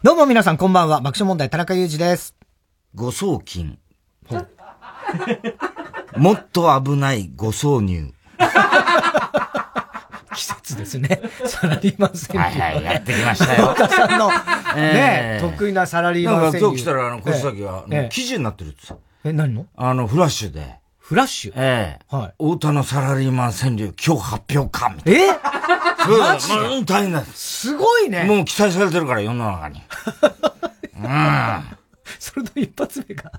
どうも皆さんこんばんは。爆笑問題田中裕二です。誤送金。もっと危ない誤送入。季節ですね。サラリーマン川柳。はいはい、やってきましたよ。田さんの、ね、得意なサラリーマン川柳。今日来たら、あの、小崎は、記事になってるってさ。え、何の？あの、フラッシュで。フラッシュ？ええ。はい。太田のサラリーマン川柳、今日発表か、みたいな。え？マジで？大変だ。すごいね。もう期待されてるから、世の中に。うん。それの一発目が、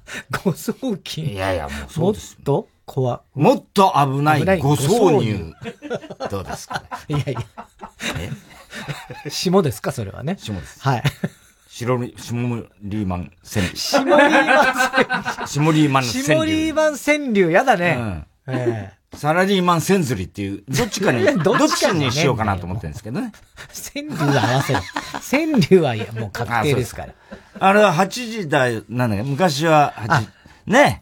誤送金。いやいや、もうそうです。もっと？怖もっと危ない誤送入。どうですか、いやいや。え？下ですか？それはね。下です。はい。白リ、下リーマン川柳。下リーマン川柳。下リーマン川柳。下リーマン川柳、やだね。うん。ええサラリーマン千釣りっていう、どっちかに、どっちにしようかなと思ってるんですけどね。川柳は合わせる。川柳はいや、もう確定ですから。あれは8時台、なんだっけ、昔は8、ね。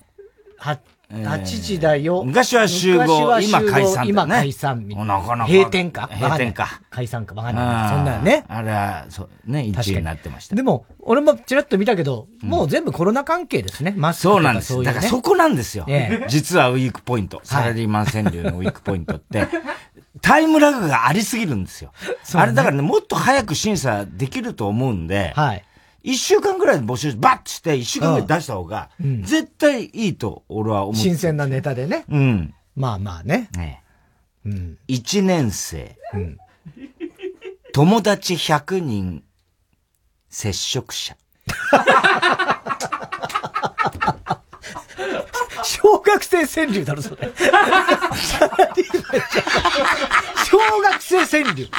は、8時だよ。昔は集合、今解散、今解散みたいな。なかなか。閉店か？閉店か。解散か？わかんない。そんなね。あれは、そう、ね、一位になってました。でも、俺もちらっと見たけど、もう全部コロナ関係ですね。マスクそうなんです。だからそこなんですよ。実はウィークポイント。サラリーマン川柳のウィークポイントって、タイムラグがありすぎるんですよ。あれだからね、もっと早く審査できると思うんで、はい。一週間ぐらい募集バッてして、一週間ぐらい出した方が、絶対いいと俺は思う。新鮮なネタでね。うん。まあまあね。ねうん。一年生。うん。友達100人、接触者。小学生川柳だろ、それ。小学生川柳。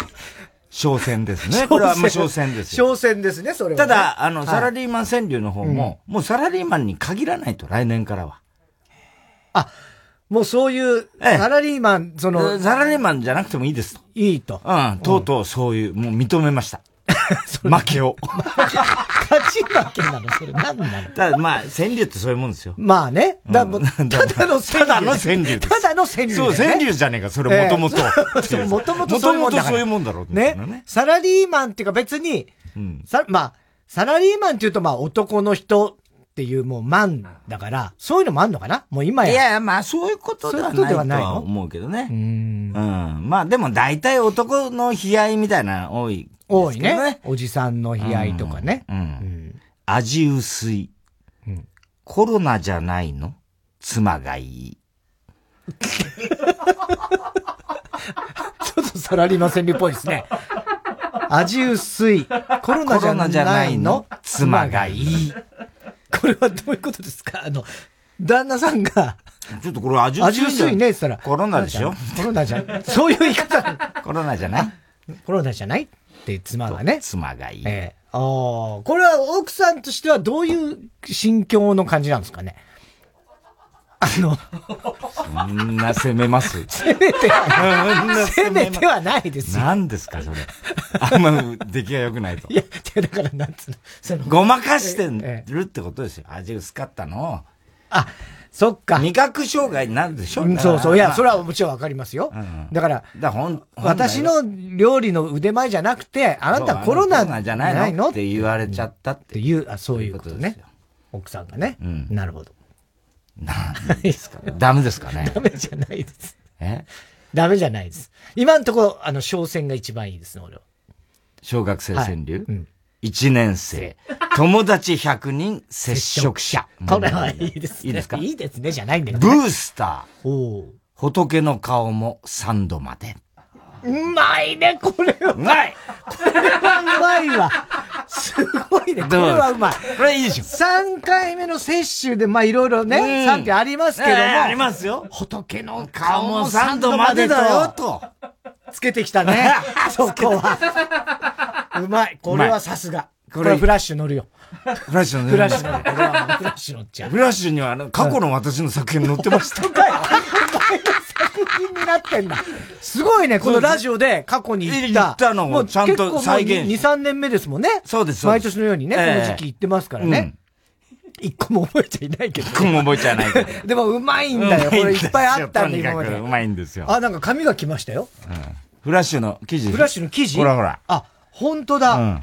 商戦ですね。これはもう商戦です商戦ですね、それは、ね、ただ、あの、サラリーマン川柳の方も、もうサラリーマンに限らないと、来年からは。あ、もうそういう、サラリーマン、その、サラリーマンじゃなくてもいいですと。いいと。うん、とうとうそういう、もう認めました。負けを。勝ち負けなの？それ何なの？ただまあ、川柳ってそういうもんですよ。まあね。だ、う ん、ただの川柳。ただの川柳。ただの川柳、ね。そう、川柳じゃねえか、それもともと。もともとそういうもんだそういうもんだろうね。ね。サラリーマンっていうか別に、うん、さ、まあ、サラリーマンっていうとまあ男の人っていうもうマンだから、そういうのもあんのかな？もう今や。いやいや、まあそういうことではないとは思うけどね。うん。うん。まあでも大体男の悲哀みたいな多い多いね。おじさんの悲哀とかね。うん。うん、味薄い、うん。コロナじゃないの？妻がいい。ちょっとサラリーマン川柳っぽいですね。味薄い。コロナじゃないの？妻がいい。これはどういうことですか？あの、旦那さんが、ちょっとこれ味薄い。味薄いねって言ったら。コロナでしょ？コロナじゃ、そういう言い方。コロナじゃない？コロナじゃない？って妻がね。妻がいい。ええああ、これは奥さんとしてはどういう心境の感じなんですかね？あの、そんな攻めます？攻めては、攻めてはないですよ。何ですか、それ？あんま出来が良くないと。いや、だからなんつうの。ごまかしてるってことですよ。味薄かったのあ、そっか。味覚障害になるでしょ、うん、そうそう。いや、それはもちろんわかりますよ。うん、だから、だ私の料理の腕前じゃなくて、あなたコロナじゃないの？って言われちゃったっていう、あそういうことね。奥さんがね。うん、なるほど。なんですかダメですかねダメじゃないです。え？ダメじゃないです。今のところ、あの、商戦が一番いいですね、俺は。小学生川柳、はいうん1年生。友達100人接触者。これはいいですね。いいですか？いいですね、じゃないんだけど、ね。ブースター。お仏の顔も3度まで。うまいね、これは。うまいこれはうまいわ。すごいね。これはうまい。これいいでしょ。3回目の接種で、まあいろいろね、賛否ありますけども。ありますよ。仏の顔も3度までだよ、と。つけてきたね。そこは。うまい。これはさすが。これフラッシュ乗るよ。フラッシュ乗る。フラッシュ乗る。フラッシュ乗っちゃう。フラッシュには、過去の私の作品載ってました。お前の作品になってんだ。すごいね、このラジオで過去に言った。言ったのをちゃんと再現2、3年目ですもんね。そうです毎年のようにね、この時期言ってますからね。一個も覚えちゃいないけど、一個も覚えちゃいないけど。でもうまいんだよ。これいっぱいあったんで、今まで。うまいんですよ。あ、なんか紙が来ましたよ。フラッシュの記事。フラッシュの記事？ほらほら。あ、本当だ。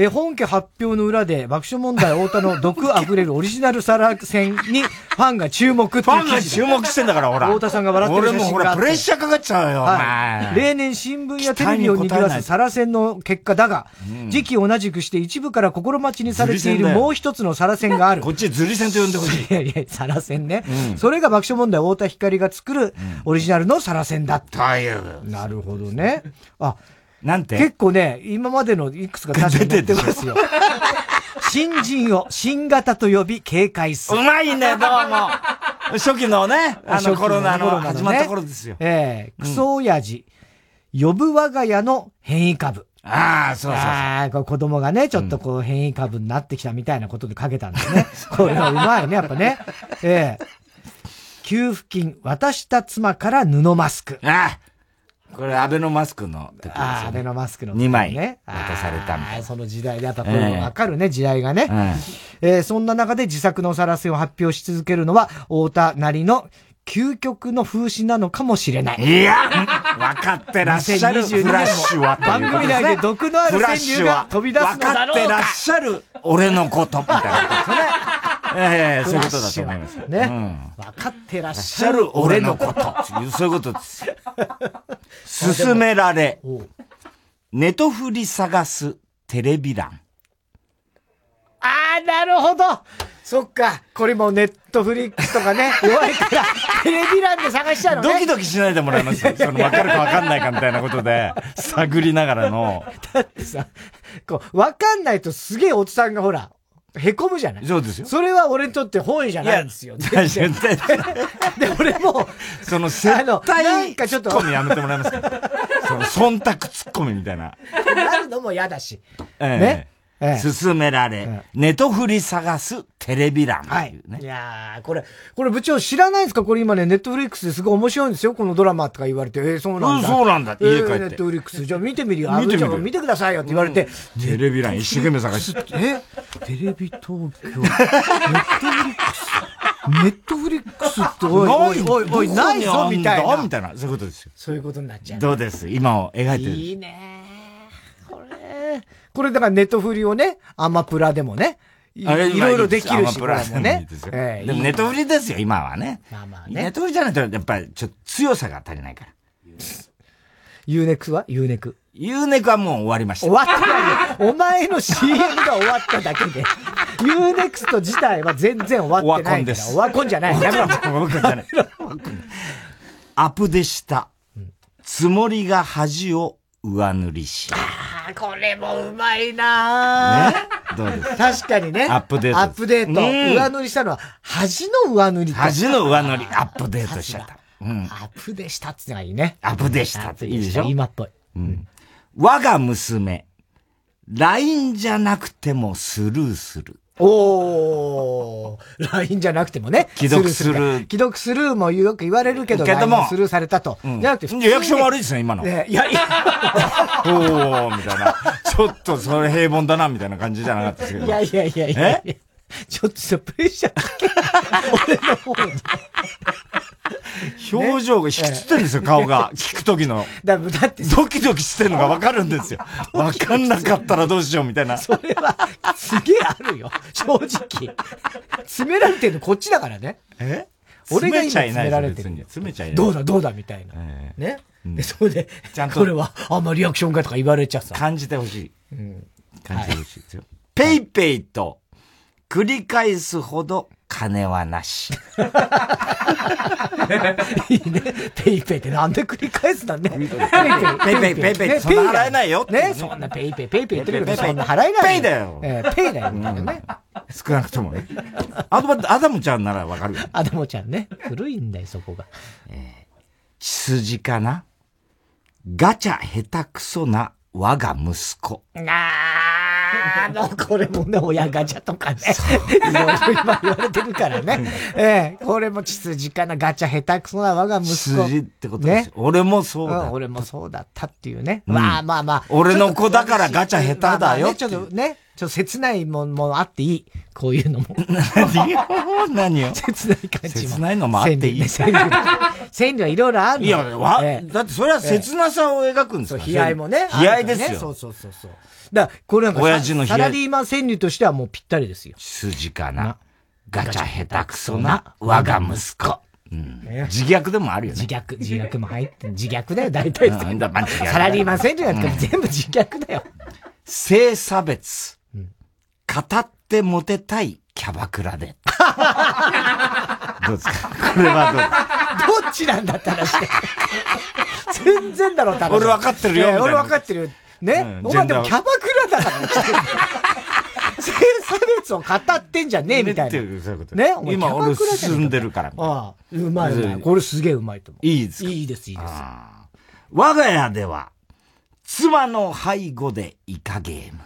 え本家発表の裏で爆笑問題太田の毒溢れるオリジナルサラ戦にファンが注目ファンが注目してんだから、ほら。太田さんが笑ってる俺もほら、プレッシャーかかっちゃうよ、はい、例年新聞やテレビを賑わすサラ戦の結果だが、時期同じくして一部から心待ちにされているもう一つのサラ戦がある。こっちズリ戦と呼んでほしい。いやいや、サラ戦ね。それが爆笑問題太田光が作るオリジナルのサラ戦だった。なるほどね。あ、なんて？結構ね、今までのいくつか確かに出てますよ。新人を新型と呼び警戒する。うまいね、どうも。初期のね、あのコロナの始まった頃ですよ。ええクソ親父、呼ぶ我が家の変異株。ああ、そうそうそう。ああ、子供がね、ちょっとこう変異株になってきたみたいなことでかけたんですね。これはうまいね、やっぱね。ええ給付金、渡した妻から布マスク。ああこれ、アベノマスクの時ですよ、ね。ああ、アベノマスクの、ね。2枚渡されたみたいな。その時代で、やっぱこれわかるね、えー、時代がね。えー、えー、そんな中で自作のさらせを発表し続けるのは、太田なりの究極の風刺なのかもしれない。いや分かってらっしゃる。フラッシュは番組内で毒のある川柳が飛び出すのだろうか。分かってらっしゃる俺のこと、みたいなことですね。ええそういうことだと思います。ね。分かってらっしゃる俺のこと。そういうことです。勧められ、ネトフリ探すテレビ欄。ああ、なるほどそっか。これもネットフリックスとかね、弱いから、テレビ欄で探しちゃうのね。ドキドキしないでもらえますその、わかるかわかんないかみたいなことで、探りながらの。だってさ、こう、わかんないとすげえおっさんがほら、へこむじゃない？そうですよ。それは俺にとって本意じゃないんですよ。絶対。で、俺も、その、絶対、なんかちょっと。ツッコミやめてもらえますか？その、忖度ツッコミみたいな。なるのも嫌だし。ね？勧められ、ネトフリ探すテレビ欄はい。いやー、これ、これ部長知らないですか？これ今ね、ネットフリックスですごい面白いんですよ。このドラマとか言われて、えー、そうなんだ。そうなんだ。家帰って。ネットフリックス。じゃあ見てみるよ。見てみる。見てくださいよって言われて。テレビ欄一生懸命探して。え？テレビ東京。ネットフリックス。ネットフリックスっておいおいおいおい、ないぞみたいな。みたいな。そういうことですよ。そういうことになっちゃう。どうです？今を描いてる。いいねこれだからネットフリをね、アマプラでもね、いろいろできるし、プラもね。えでもネットフリですよ、今はね。まあまあね。ネットフリじゃないと、やっぱりちょっと強さが足りないから。ユーネクは？ユーネク。ユーネクはもう終わりました。終わってないお前の CM が終わっただけで。 U-NEXT自体は全然終わってないから。オワコンです。オワコンじゃない。やめろ。オワコンじゃない。アプデしたつもりが恥を上塗りし。ああ、これもうまいなね？どうです？確かにね。アップデート。アップデート。上塗りしたのは、恥の上塗り。恥の上塗り、アップデートしちゃった。うん。アップデしたってのがいいね。アップデしたっていいでしょ？今っぽい。うん。我が娘、LINE じゃなくてもスルーする。おー、LINE じゃなくてもね。既読する。既読スルーもよく言われるけど、けども、スルーされたと。うん、じゃなくて、リアクション悪いですね、今の。いや、いや、おー、みたいな。ちょっとそれ平凡だな、みたいな感じじゃなかったですけど。いやいやいやいや。え？ちょっとさ、プレッシャーかけ。俺の方に。表情が引きつってるんですよ、顔が。聞くときの。だだって、ドキドキしてるのがわかるんですよ。わかんなかったらどうしようみたいな。それは、すげえあるよ。正直。詰められてるのこっちだからね。え？俺が今詰められてる。詰めちゃいない。どうだどうだみたいな。ね？で、それで、ちゃんと。これは、あんまリアクションがとか言われちゃさ。感じてほしい。うん。感じてほしいですよ。ペイペイと、繰り返すほど金はなし。いいね。ペイペイってなんで繰り返すなんね。ペイペイ、ペイペイ、ペイペイ、そんな払えないよね。そんなペイペイ、ペイペイ言ってるけど、そんな払えない。ペイだよ。えペイだよ。ね。少なくともね。あと、アダムちゃんならわかるよ。アダムちゃんね。古いんだよ、そこが。え血筋かな？ガチャ下手くそな我が息子。ああの、これもね、親ガチャとかね、いろいろ今言われてるからね。ええこれも血筋かな、ガチャ下手くそな我が息子。血筋ってことです、ね、俺もそうだ、うん、俺もそうだったっていうね。まあまあまあ。俺の子だからガチャ下手だよ。ちょっとね、ちょっと切ないもんもあっていい。こういうのも。何よ何よ切ない感じも。切ないのもあっていい。川柳はいろいろあるいや、わ、えだってそれは切なさを描くんですよ。悲哀もね。悲哀ですよ。そうそうそうそう。だこれなんか、親父のサラリーマン川柳としてはもうぴったりですよ。筋かな。ガチャ下手くそな我が息子。うん、自虐でもあるよね。自虐、自虐も入って、自虐だよ、大体。サラリーマン川柳なんて全部自虐だよ。性差別。語ってモテたいキャバクラで。どうですか？これはどう？どっちなんだって話で。全然だろ、多分。俺分かってるよ。俺分かってるよ。ね、お前でもキャバクラだから性差別を語ってんじゃねえみたいな。ね今俺進んでるから。ああ、うまいうまい。これすげえうまいと思う。いいですいいです、いいです。我が家では、妻の背後でイカゲーム。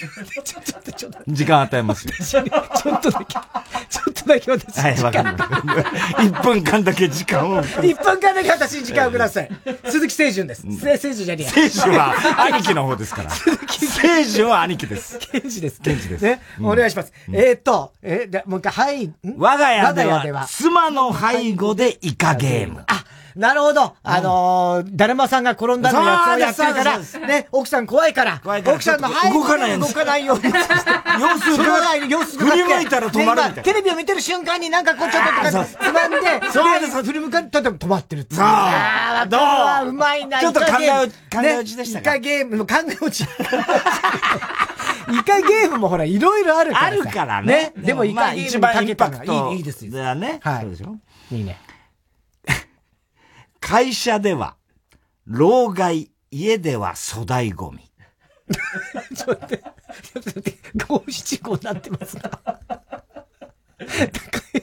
ちょっと、ちょっと。時間与えますよ。ちょっとだけ、ちょっとだけ私はい、わかりま1分間だけ時間を。1分間だけ私に時間をください。鈴木清純です。清純じゃねえ清純は兄貴の方ですから。清純は兄貴です。ケンジです。ケンジです。ね、お願いします。えっと、え、もう一回、はい。我が家では、妻の背後でイカゲーム。あ、なるほど。あのー、だるまさんが転んだのやつをやってるから、ね、奥さん怖いから、奥さんの背動かない動かないように。様子が、様子が。振り向いたら止まるみたいな。テレビを見てる瞬間になんかこうちょっととかつまんで、そうです振り向かったら止まってるさあ、どううまいな、ちょっと考え、考え落ちでしたかイカゲームの考え落ち。イカゲームもほら、いろいろあるから。あるからね。でもイカゲーム一番インパクト。いいですよ。だね。はい。いいね。会社では、老害、家では粗大ゴミ。ちょっと待って、ちょっと待って、五七五になってます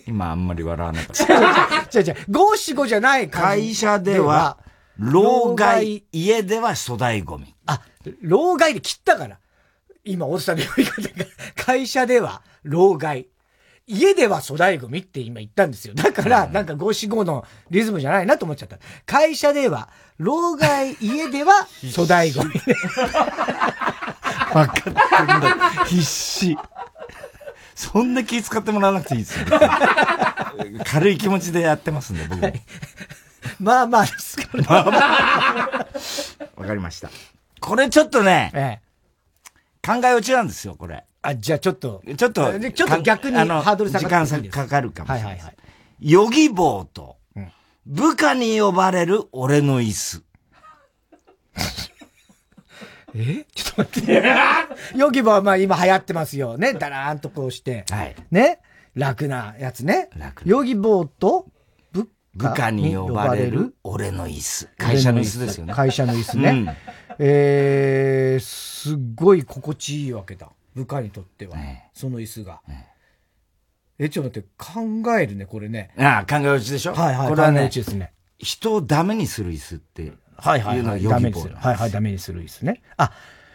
今あんまり笑わなかった。違う違う、五七五じゃない会社では、老害、家では粗大ゴミ。あ、老害で切ったから。今、おっさんの呼び方が、会社では、老害。家では粗大ゴミって今言ったんですよ。だから、なんか五七五のリズムじゃないなと思っちゃった。会社では、老害、家では粗大ゴミ。わかってんだ。必死。そんな気使ってもらわなくていいですよ。軽い気持ちでやってますんで、僕。まあまあですから。まあまあ。わかりました。これちょっとね、ええ、考え落ちなんですよ、これ。あ、じゃあちょっと。ちょっと、ちょっと逆にハードル下が時間かかるかもしれない。はいはいはい。ヨギボーと、部下に呼ばれる俺の椅子。え？ちょっと待って。ヨギボーはまあ今流行ってますよ。ね？だらーんとこうして。はい。ね？楽なやつね。楽ヨギボーと、部下に呼ばれる俺の椅子。会社の椅子ですよね。会社の椅子ね。うん、えー、すっごい心地いいわけだ。部下にとっては、ね、その椅子が。ね、え、ちょっと待って、考えるね、これね。ああ、考え打ちでしょ？はいはい。これはね、ですね。人をダメにする椅子って。はいはい、はい。ダメにする。はいはい、ダメにする椅子ね。あ、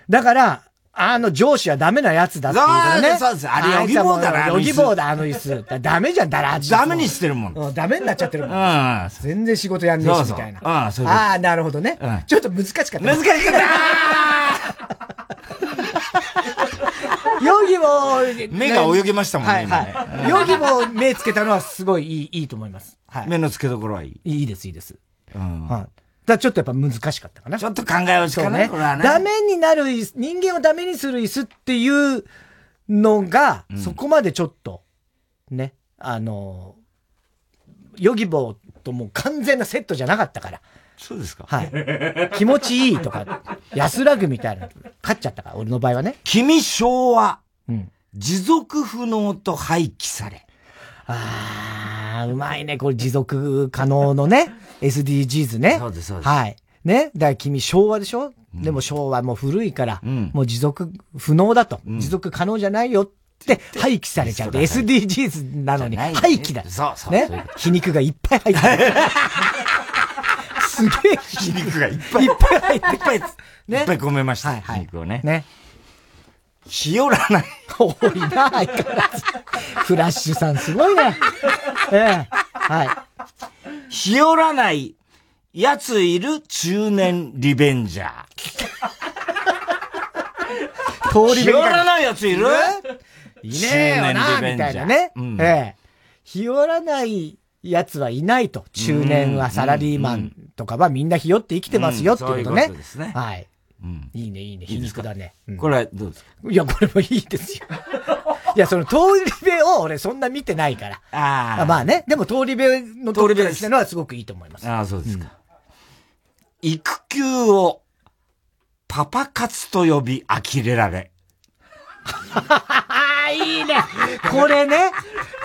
だから、あの上司はダメなやつだっていうからね。そうです。あれ、ヨギボーだな。ヨギボーだ、あの椅子。ダメじゃん、だらダメにしてるもん。うん、ダメになっちゃってるもん。全然仕事やんねえし、みたいな。ああ、そうああ、なるほどね。ちょっと難しかった。難しかった ヨギボ目が泳ぎましたもんね。はいはい。ヨギボ目つけたのはすごいいい、いいと思います。はい。目の付けどころはいい。いいです、いいです。うん。はい。だちょっとやっぱ難しかったかな。ちょっと考え落ちかね。これはね。ダメになる椅子、人間をダメにする椅子っていうのが、そこまでちょっと、ね、あの、ヨギボーともう完全なセットじゃなかったから。そうですか。はい。気持ちいいとか、安らぐみたいな、勝っちゃったから、俺の場合はね。君昭和。うん。持続不能と廃棄され。あー、うまいね。これ持続可能のね、SDGs ね。そうです、そうです。はい。ね？だから君昭和でしょ、うん、でも昭和も古いから、うん、もう持続不能だと、うん、持続可能じゃないよって廃棄されちゃう。SDGs なのに廃棄だ。そうそう。ね？皮肉がいっぱい入ってる。すげえ皮肉がいっぱい。いっぱい入って。いっぱい、ね。いっぱい込めました。はい、はい。肉をね。ね。日和らない。多いな、相変わらず。フラッシュさんすごいね。ええはい。日和らないやついる中年リベンジャー。通り日和らないやついる？いねえよな、みたいなね。うん、ええ。日和らないやつはいないと。中年はサラリーマンとかはみんな日和って生きてますよっていうことね。そうですね。はい。うん、いいね、いいね。皮肉だね。これはどうですか？いや、これもいいですよ。いや、その通り部を俺そんな見てないから。ああ。まあね。でも通り部の通り部してのはすごくいいと思います。ああ、そうですか。育休をパパ活と呼び呆れられ。いいね。これね。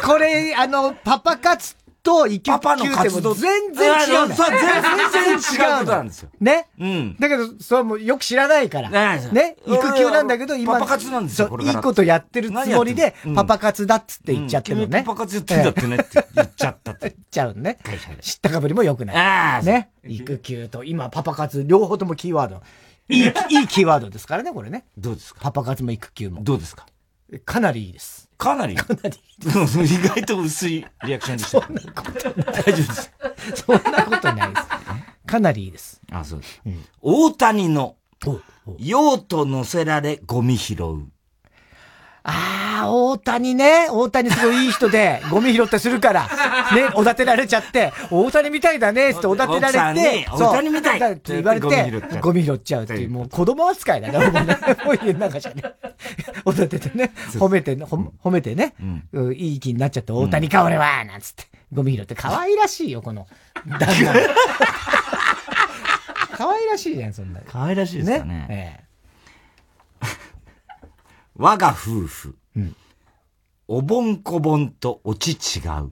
これ、あの、パパ活と育休パパの活動全然違う。そう、全然違うことなんですよ。ね？うん。だけど、それもよく知らないから。ね？育休なんだけど、今。パパ活なんですよ、いいことやってるつもりで、パパ活だっつって言っちゃってるね。パパ活やってんだってねって言っちゃったって。言っちゃうね。知ったかぶりもよくない。ああ。ね？育休と、今、パパ活、両方ともキーワード。いい、いいキーワードですからね、これね。どうですか？パパ活も育休も。どうですか？かなりいいです。かなりかなり。意外と薄いリアクションでした。そんなことない。大丈夫です。そんなことないです。かなりいいです。あ、そうです。うん、大谷の、用途乗せられゴミ拾う。ああ、大谷ね。大谷すごいいい人で、ゴミ拾ってするから、ね、おだてられちゃって、大谷みたいだねっておだてられて、大谷みたいって言われて、ゴミ拾っちゃうっていう、もう子供扱いだね、もうね。もう家の中じゃね。おだててね、褒めて、褒めてね、いい気になっちゃって、大谷か俺はなんつって、ゴミ拾って可愛らしいよ、この、旦那。可愛らしいじゃん、そんな。可愛らしいですかね。ええ我が夫婦。うん。おぼんこぼんと落ち違う。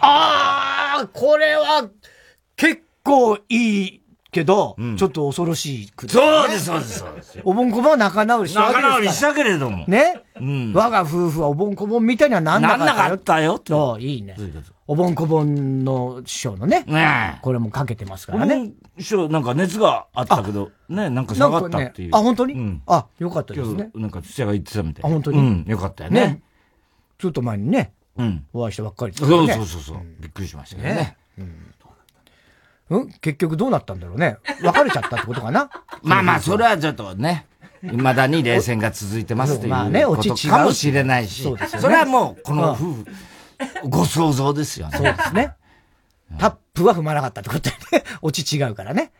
ああ、これは、結構いいけど、うん、ちょっと恐ろしいく、ね、そうです、そうです、そうです。おぼんこぼんは仲直りしたわけです仲直りしたけれども。ね？うん。我が夫婦はおぼんこぼんみたいにはなんなかったよ。なんなかったよ。そう、いいね。おぼんこぼんの師匠のね。ねこれもかけてますからね。師匠、なんか熱があったけど、ね、なんか下がったっていう。あ、本当に？うん。あ、よかったですね。なんか土屋が言ってたみたい。あ、本当に？うん、よかったよね。ちょっと前にね。うん。お会いしたばっかりそうそうそうそう。びっくりしましたね。うん。うん？結局どうなったんだろうね。別れちゃったってことかな？まあまあ、それはちょっとね。未だに冷戦が続いてますというまあね、落ちかもしれないし。そうですよね。それはもう、この夫婦、ご想像ですよね。そうですね。タップは踏まなかったってことでね。落ち違うからね。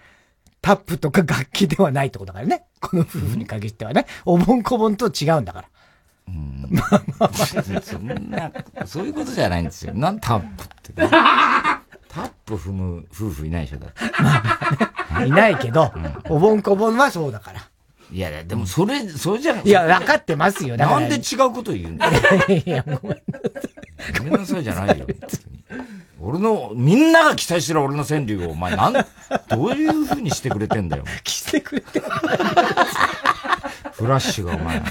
タップとか楽器ではないってことだからね。この夫婦に限ってはね。おぼんこぼんと違うんだから。うん。まあまあまあ。そんな、そういうことじゃないんですよ。なんタップって。タップ踏む夫婦いないでしょ、だって。まあ、ね、いないけど、うん、おぼんこぼんはそうだから。いやでもそれ、それじゃいや、分かってますよ。なんで違うこと言うんだ いや、ごめんなさい。ごめんなさいじゃないよ。俺の、みんなが期待してる俺の川柳を、お前なん、どういう風にしてくれてんだよ。してくれて。フラッシュがお前。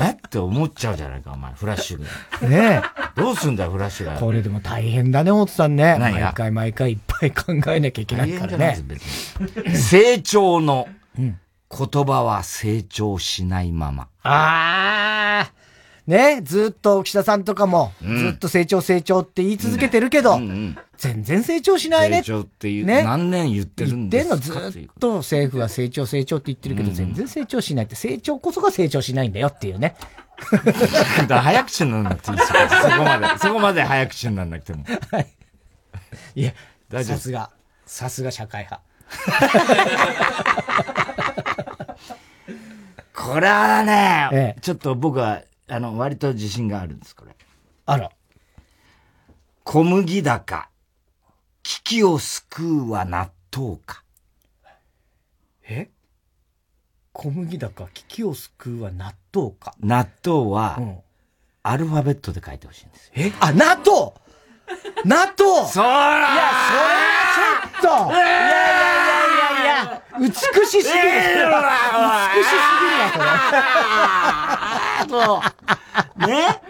え？って思っちゃうじゃないか、お前、フラッシュが。ねえ。どうすんだよ、フラッシュが。これでも大変だね、大津さんね。毎回毎回いっぱい考えなきゃいけないからね。成長の言葉は成長しないまま。ああね、ずっと岸田さんとかも、ずっと成長成長って言い続けてるけど、全然成長しないね。成長っていう、ね、何年言ってるんですか？言ってんのずっと政府は成長成長って言ってるけど、全然成長しないって、成長こそが成長しないんだよっていうね。だ早口になんなくていいですよ。そこまで。そこまで早口になんなくても。はい。いや、さすが、さすが社会派。これはね、ええ、ちょっと僕はあの、割と自信があるんです、これ。あら。小麦高。危機を救うは納豆か。え？小麦高、危機を救うは納豆か。納豆は、うん、アルファベットで書いてほしいんですよ。え？あ、納豆納豆そらいや、それはちょっと、いやいやいやいや美しすぎる。美しすぎる。わ、それ。ね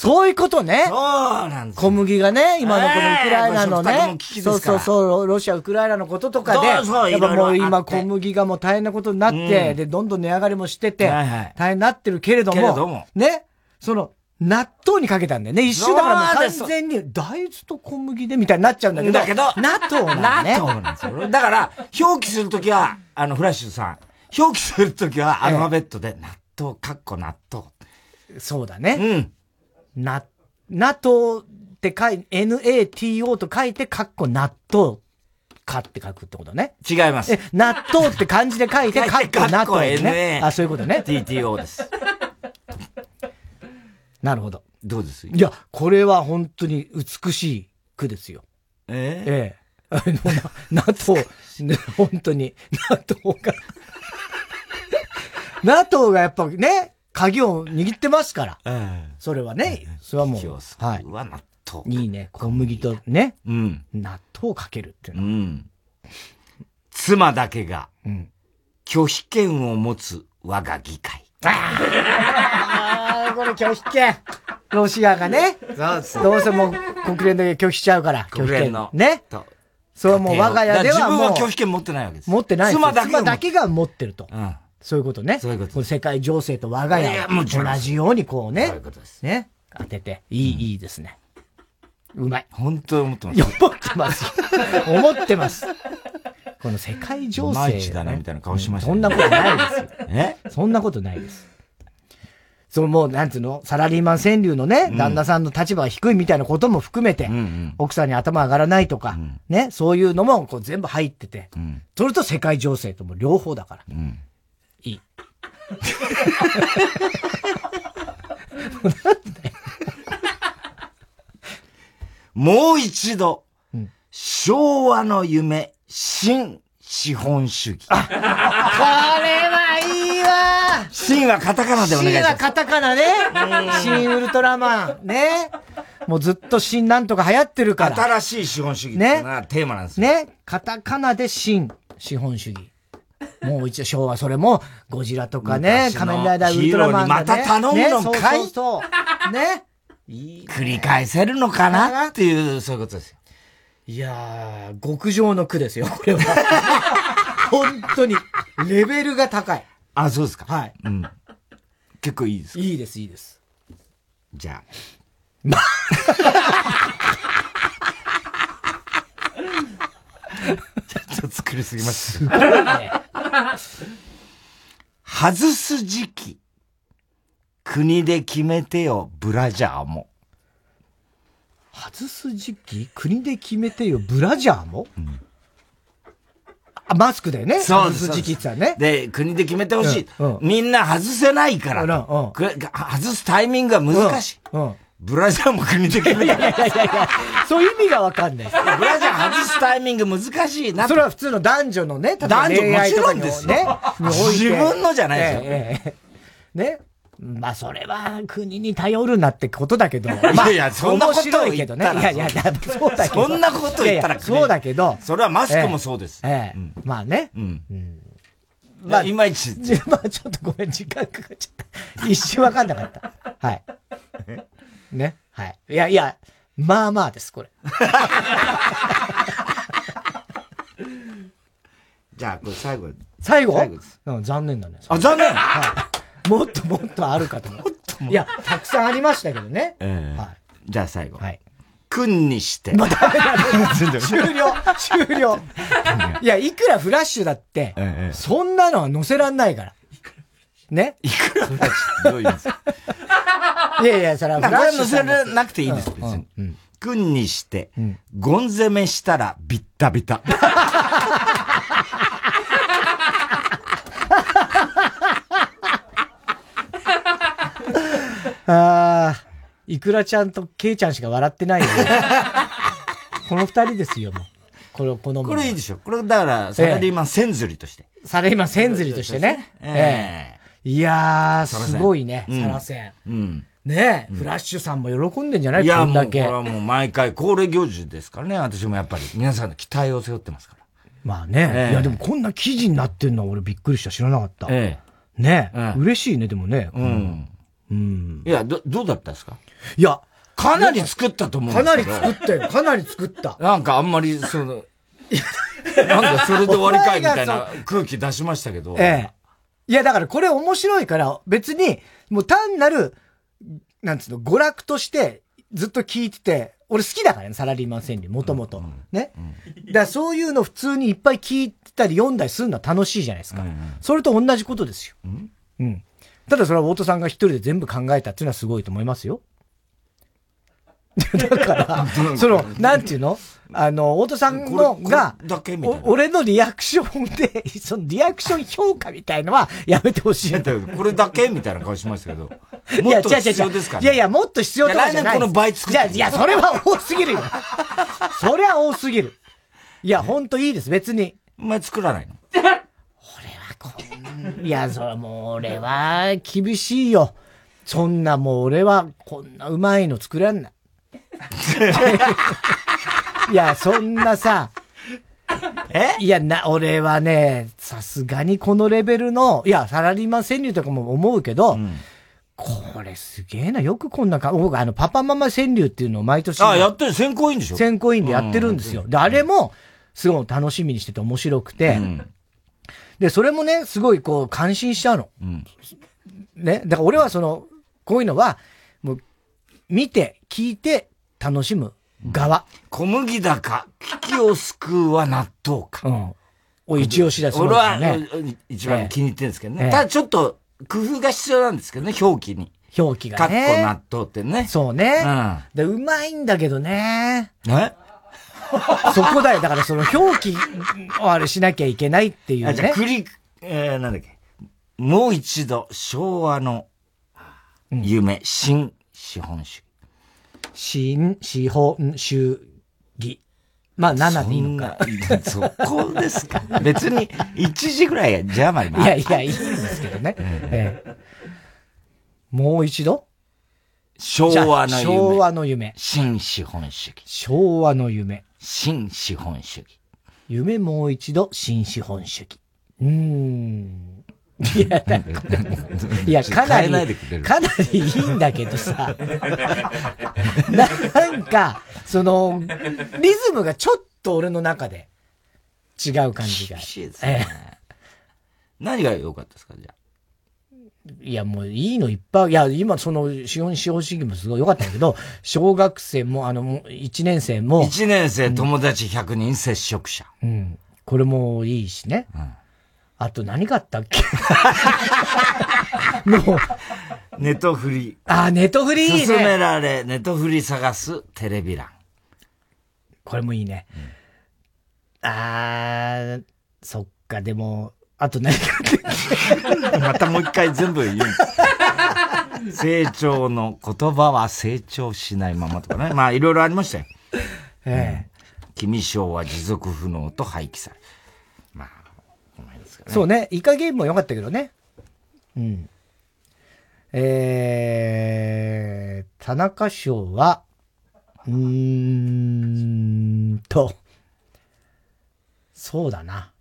そういうことね。そうなんです小麦がね、今のこのウクライナのね、そうそうそう、ロシア、ウクライナのこととかで、やっぱもう今小麦がもう大変なことになって、で、どんどん値上がりもしてて、大変になってる。けれども、ね、その、納豆にかけたんだよね。一瞬だからもう完全に大豆と小麦でみたいになっちゃうんだけど。だけど、納豆なんね。納豆なんですよ。だから、表記するときは、あの、フラッシュさん、表記するときはアルファベットで、納豆、かっこ納豆。そうだね。うん。な、NATO って書い、NATO と書いて、かっこ納豆かって書くってことね。違います。え、納豆って漢字で書いて、かっこ納豆ね。あ、そういうことね。TTO です。なるほど。どうです？いや、これは本当に美しい句ですよ。えー、ええ。あの、NATO、ね、本当に、NATO が NATO がやっぱね、鍵を握ってますから。ええ、それはね、それはもう。はい。うわ、納豆。いいね。小麦とね、うん。納豆をかけるっていうのは。うん。妻だけが、うん。拒否権を持つ我が議会。ああ、これ拒否権。ロシアがね。そうです。どうせも国連で拒否しちゃうから。拒否権の。ね。それはもう我が家ではもう。自分は拒否権持ってないわけです。持ってない妻だけ妻だけが持ってると。うん。そういうことね。そういうこと。世界情勢と我が家同じようにこうね。そういうことです。ね。当てて。いい、いいですね。うまい。本当に思ってます。思ってます。思ってます。この世界情勢、ね。だな、みたいな顔しました、そんなことないですよ。え？そんなことないです。そのもう、なんつうの、サラリーマン川柳のね、旦那さんの立場が低いみたいなことも含めて、奥さんに頭上がらないとか、ね、そういうのもこう全部入ってて、それと世界情勢とも両方だから。いい。もう一度、うん、昭和の夢、新資本主義。あ、これはいいわ新はカタカナでお願いします。新はカタカナね。新ウルトラマン。ね。もうずっと新なんとか流行ってるから。新しい資本主義ってのテーマなんですよ。ね。カタカナで新資本主義。もう一応昭和、それも、ゴジラとかね、仮面ライダーウルトラマン、ね、また頼むのかい、ね、そうそうそう。ね。いい繰り返せるのかなっていう、そういうことですよ。いやー、極上の句ですよ、これは。本当に、レベルが高い。あ、そうですか。はい。うん。結構いいですいいです、いいです。じゃあ。ま ちょっと作りすぎました。すごいね。外す時期。国で決めてよ、ブラジャーも。外す時期国で決めてよ、ブラジャーも、うん、あ、マスクだよね。そうです。外す時期ってね。で、国で決めてほしい、うんうん、みんな外せないから、うん、外すタイミングが難しい。うんブラジャーも国で決めて。いやいやいやいや、そういう意味がわかんない。ブラジャー外すタイミング難しいな。それは普通の男女のね、男女もちろんですね。自分のじゃないですよ。ええね。まあ、それは国に頼るなってことだけど。まあ、いや、そんなこと言ったら。いやいや、そうだけど。そんなこと言ったらそうだけど。それはマスクもそうです。ええ。まあね。うん。まあ、いまいち。まあ、ちょっとごめん、時間かかっちゃった。一瞬わかんなかった。はい。ね。はい。いやいや、まあまあです、これ。じゃあ、これ最後。最後？最後です。うん、残念だね。あ、残念はい。もっともっとあるかと思う。いや、たくさんありましたけどね。ええはい。じゃあ最後。はい。君にして。もうダメだ、終了、終了。いや、いくらフラッシュだって、ええ、そんなのは載せらんないから。ね？いくらフラッシュどういう意味ですか？いやいや、それはフラッシュ。載せらなくていいです、別に。君にして、ゴン攻めしたらビッタビタ。ああ、いくらちゃんとケイちゃんしか笑ってないよね。この二人ですよ、もう。これ、このこれいいでしょ。これだから、サラリーマン千釣りとして。サラリーマン千釣りとしてね。ええいやー、すごいね、サラセン。うん。ねえ、フラッシュさんも喜んでんじゃない？いや、もう、これはもう毎回恒例行事ですからね。私もやっぱり皆さんの期待を背負ってますから。まあね。いや、でもこんな記事になってんのは俺びっくりした。知らなかった。ええ。ねえ。嬉しいね、でもね。うん。うん。いや、ど、どうだったですか？いや、かなり作ったと思うんですかなり作ったよ。かなり作った。なんかあんまり、その、なんかそれで終わりかいみたいな空気出しましたけど。ええ。いや、だからこれ面白いから、別に、もう単なる、なんつうの、娯楽としてずっと聞いてて、俺好きだからね、サラリーマン川柳、もともと。ね。だからそういうの普通にいっぱい聞いたり読んだりするのは楽しいじゃないですか。それと同じことですよ。うん。ただそれは大戸さんが一人で全部考えたっていうのはすごいと思いますよ。だから、その、なんていうの？あの、太田さんのが、俺のリアクションで、そのリアクション評価みたいのはやめてほしい。これだけみたいな顔しましたけど。もっと必要ですかね？いやいや、もっと必要とかじゃない。来年この倍作って。いや、それは多すぎるよ。それは多すぎる。いや、ほんといいです、別に。お前作らないの？いや、それもう俺は厳しいよ。そんなもう俺はこんなうまいの作らんない。いや、そんなさ、え？いや、な、俺はね、さすがにこのレベルの、いや、サラリーマン川柳とかも思うけど、うん、これすげえな。よくこんなか、僕あの、パパママ川柳っていうのを毎年。あ、やってる。選考委員でしょ？選考委員でやってるんですよ。で、あれも、すごい楽しみにしてて面白くて、うん、で、それもね、すごいこう、感心しちゃうの。うん、ね。だから俺はその、こういうのは、もう、見て、聞いて、楽しむ側。小麦高、危機を救うは納豆か。うん。お一押しだね。俺は一番気に入ってるんですけどね。ええ、ただちょっと工夫が必要なんですけどね、表記に。表記がね。かっこ納豆ってね。そうね。うん。で、うまいんだけどね。え？そこだよ。だからその表記をあれしなきゃいけないっていうね。じゃあ、クリ、えー、なんだっけ。もう一度、昭和の夢、うん、新資本主義。新資本主義。まあ、7でいいのか。そこですか。別に、1時ぐらいじゃあまりいやいや、いいんですけどね。ええ、もう一度？昭和の夢。昭和の夢。新資本主義。昭和の夢。新資本主義。夢もう一度、新資本主義。うーん。いや、なんか、いや、かなり、かなりいいんだけどさ、なんか、その、リズムがちょっと俺の中で違う感じが。厳しいですね。何が良かったですか、じゃあ。いや、もういいのいっぱい。いや、今その資本資本主義もすごい良かったんだけど、小学生も、あの、1年生も。1年生友達100人接触者。うん。これもいいしね。うんあと何があったっけ？もう。ネトフリ。あ、ネトフリいいね。勧められ、ネトフリ探すテレビ欄。これもいいね。うん、あー、そっか、でも、あと何かまたもう一回全部言う。成長の言葉は成長しないままとかね。まあ、いろいろありましたよ。ええ君賞は持続不能と廃棄され。そうね。イカゲームも良かったけどね。うん。えー、田中賞は、うーんと、そうだな。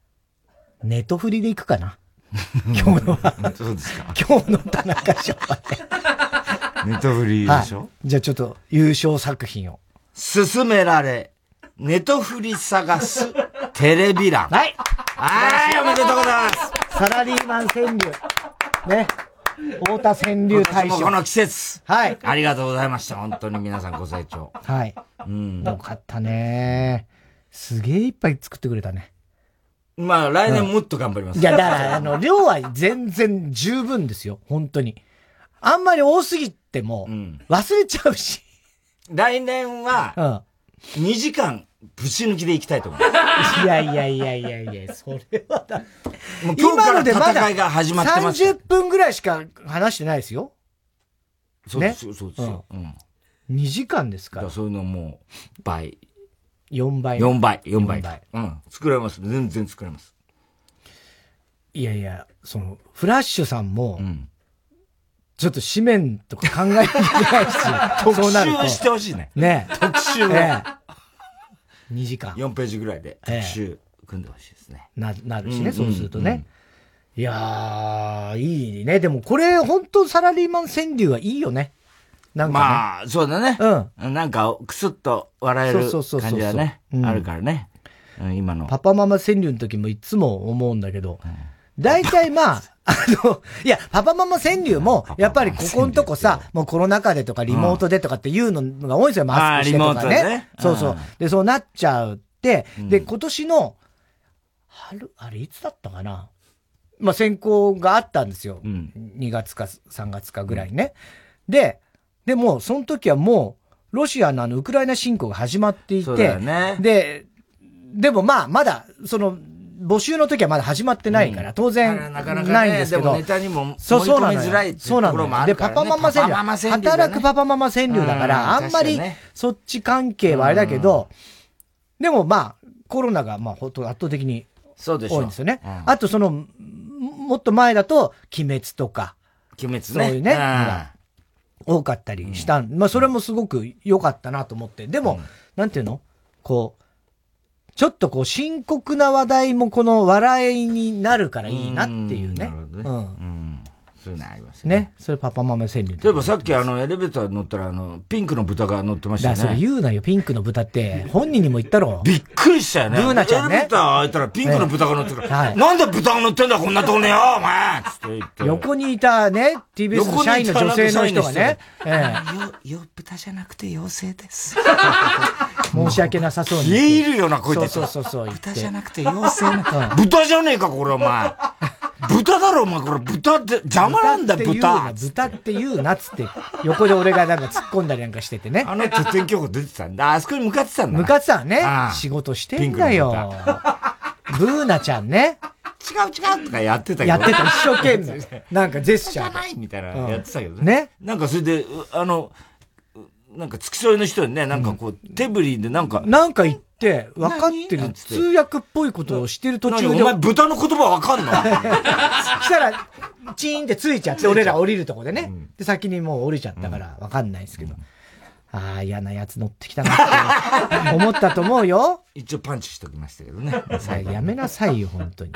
ネトフリで行くかな？今日のは。そうですか。今日の田中賞はね。ネトフリでしょ、はい、じゃあちょっと優勝作品を。進められ、ネトフリ探すテレビ欄。はい。はい、おめでとうございます。サラリーマン川柳。ね。太田川柳大賞。この季節。はい。ありがとうございました。本当に皆さんご清聴。はい。うん。よかったね。すげえいっぱい作ってくれたね。まあ、来年もっと頑張ります。いや、だから、あの、量は全然十分ですよ。本当に。あんまり多すぎても、忘れちゃうし。来年は、2時間ぶち抜きでいきたいと思う。いやいやいやいやいや、それはだもう今日から戦いが始まってます30分ぐらいしか話してないですよ。そうです、ね、そうですよ。うん。2時間ですから。そういうのもう、倍。4倍。4倍、4倍。4倍。うん。作れます。全然作れます。いやいや、その、フラッシュさんも、うん、ちょっと紙面とか考えなきゃいけないし、特集してほしいね。ね特集を。ね2時間。4ページぐらいで特集組んでほしいですね。な、なるしね、そうするとね。いやー、いいね。でもこれ、本当サラリーマン川柳はいいよね。なんか、ね、まあ、そうだね。うん。なんか、くすっと笑える感じはね、あるからね。うん、今の。パパママ川柳の時もいつも思うんだけど、大体まあ、あの、いや、パパママ川柳も、やっぱりここのとこさ、もうコロナ禍でとかリモートでとかっていうのが多いんですよ、マスクしてとかね。ねそうそう。で、そうなっちゃうって、で、今年の、春、あれいつだったかな？まあ、選考があったんですよ。うん、2月か3月かぐらいね。で、でも、その時はもう、ロシアのあの、ウクライナ侵攻が始まっていて、ね、で、でもまあ、まだ、その、募集の時はまだ始まってないから、当然、ないんですけど。ネタにもそうそうなづらいそうなんだで、パパママ川柳。働くパパママ川柳だから、あんまり、そっち関係はあれだけど、でもまあ、コロナが、まあ、ほんと圧倒的に多いんですよね。あと、その、もっと前だと、鬼滅とか。鬼滅ね。そういうね。多かったりしたまあ、それもすごく良かったなと思って。でも、なんていうの？こう、ちょっとこう深刻な話題もこの笑いになるからいいなっていうね。うん。うんそういうのありますね。ね。それパパママ川柳。例えばさっきあのエレベーター乗ったらあの、ピンクの豚が乗ってましたね。だそれ言うなよ、ピンクの豚って。本人にも言ったろ。びっくりしたよね。ブーナちゃんね。エレベーター開いたらピンクの豚が乗ってる。はい。なんで豚が乗ってんだこんなとこによお前つって言って。横にいたね、TBS の社員の女性の人がね。ええ。よ、よ、豚じゃなくて妖精です。申し訳なさそうに。言えるよな、こいつ。そうそうそう。豚じゃなくて妖精豚じゃねえか、これお前。豚だろ、お前、これ、豚って、邪魔なんだ、豚。豚って言うな、っつって、横で俺がなんか突っ込んだりなんかしててね。あの拠点局出てたんだ。あそこに向かってたんだ。向かってたね。仕事してんだよ。ブーナちゃんね。違う違うとかやってたけど。やってた、一生懸命。なんかジェスチャー。じゃないみたいなやってたけどね。ね。なんかそれで、あの、なんか付き添いの人にね、なんかこう、手振りでなんか。なんか言って、分かってる。通訳っぽいことをしてる途中で。お前豚の言葉分かんの？したら、チーンってついちゃって、俺ら降りるとこでね。で、先にもう降りちゃったから分かんないですけど。ああ、嫌なやつ乗ってきたなって思ったと思うよ。一応パンチしときましたけどね。やめなさいよ、本当に。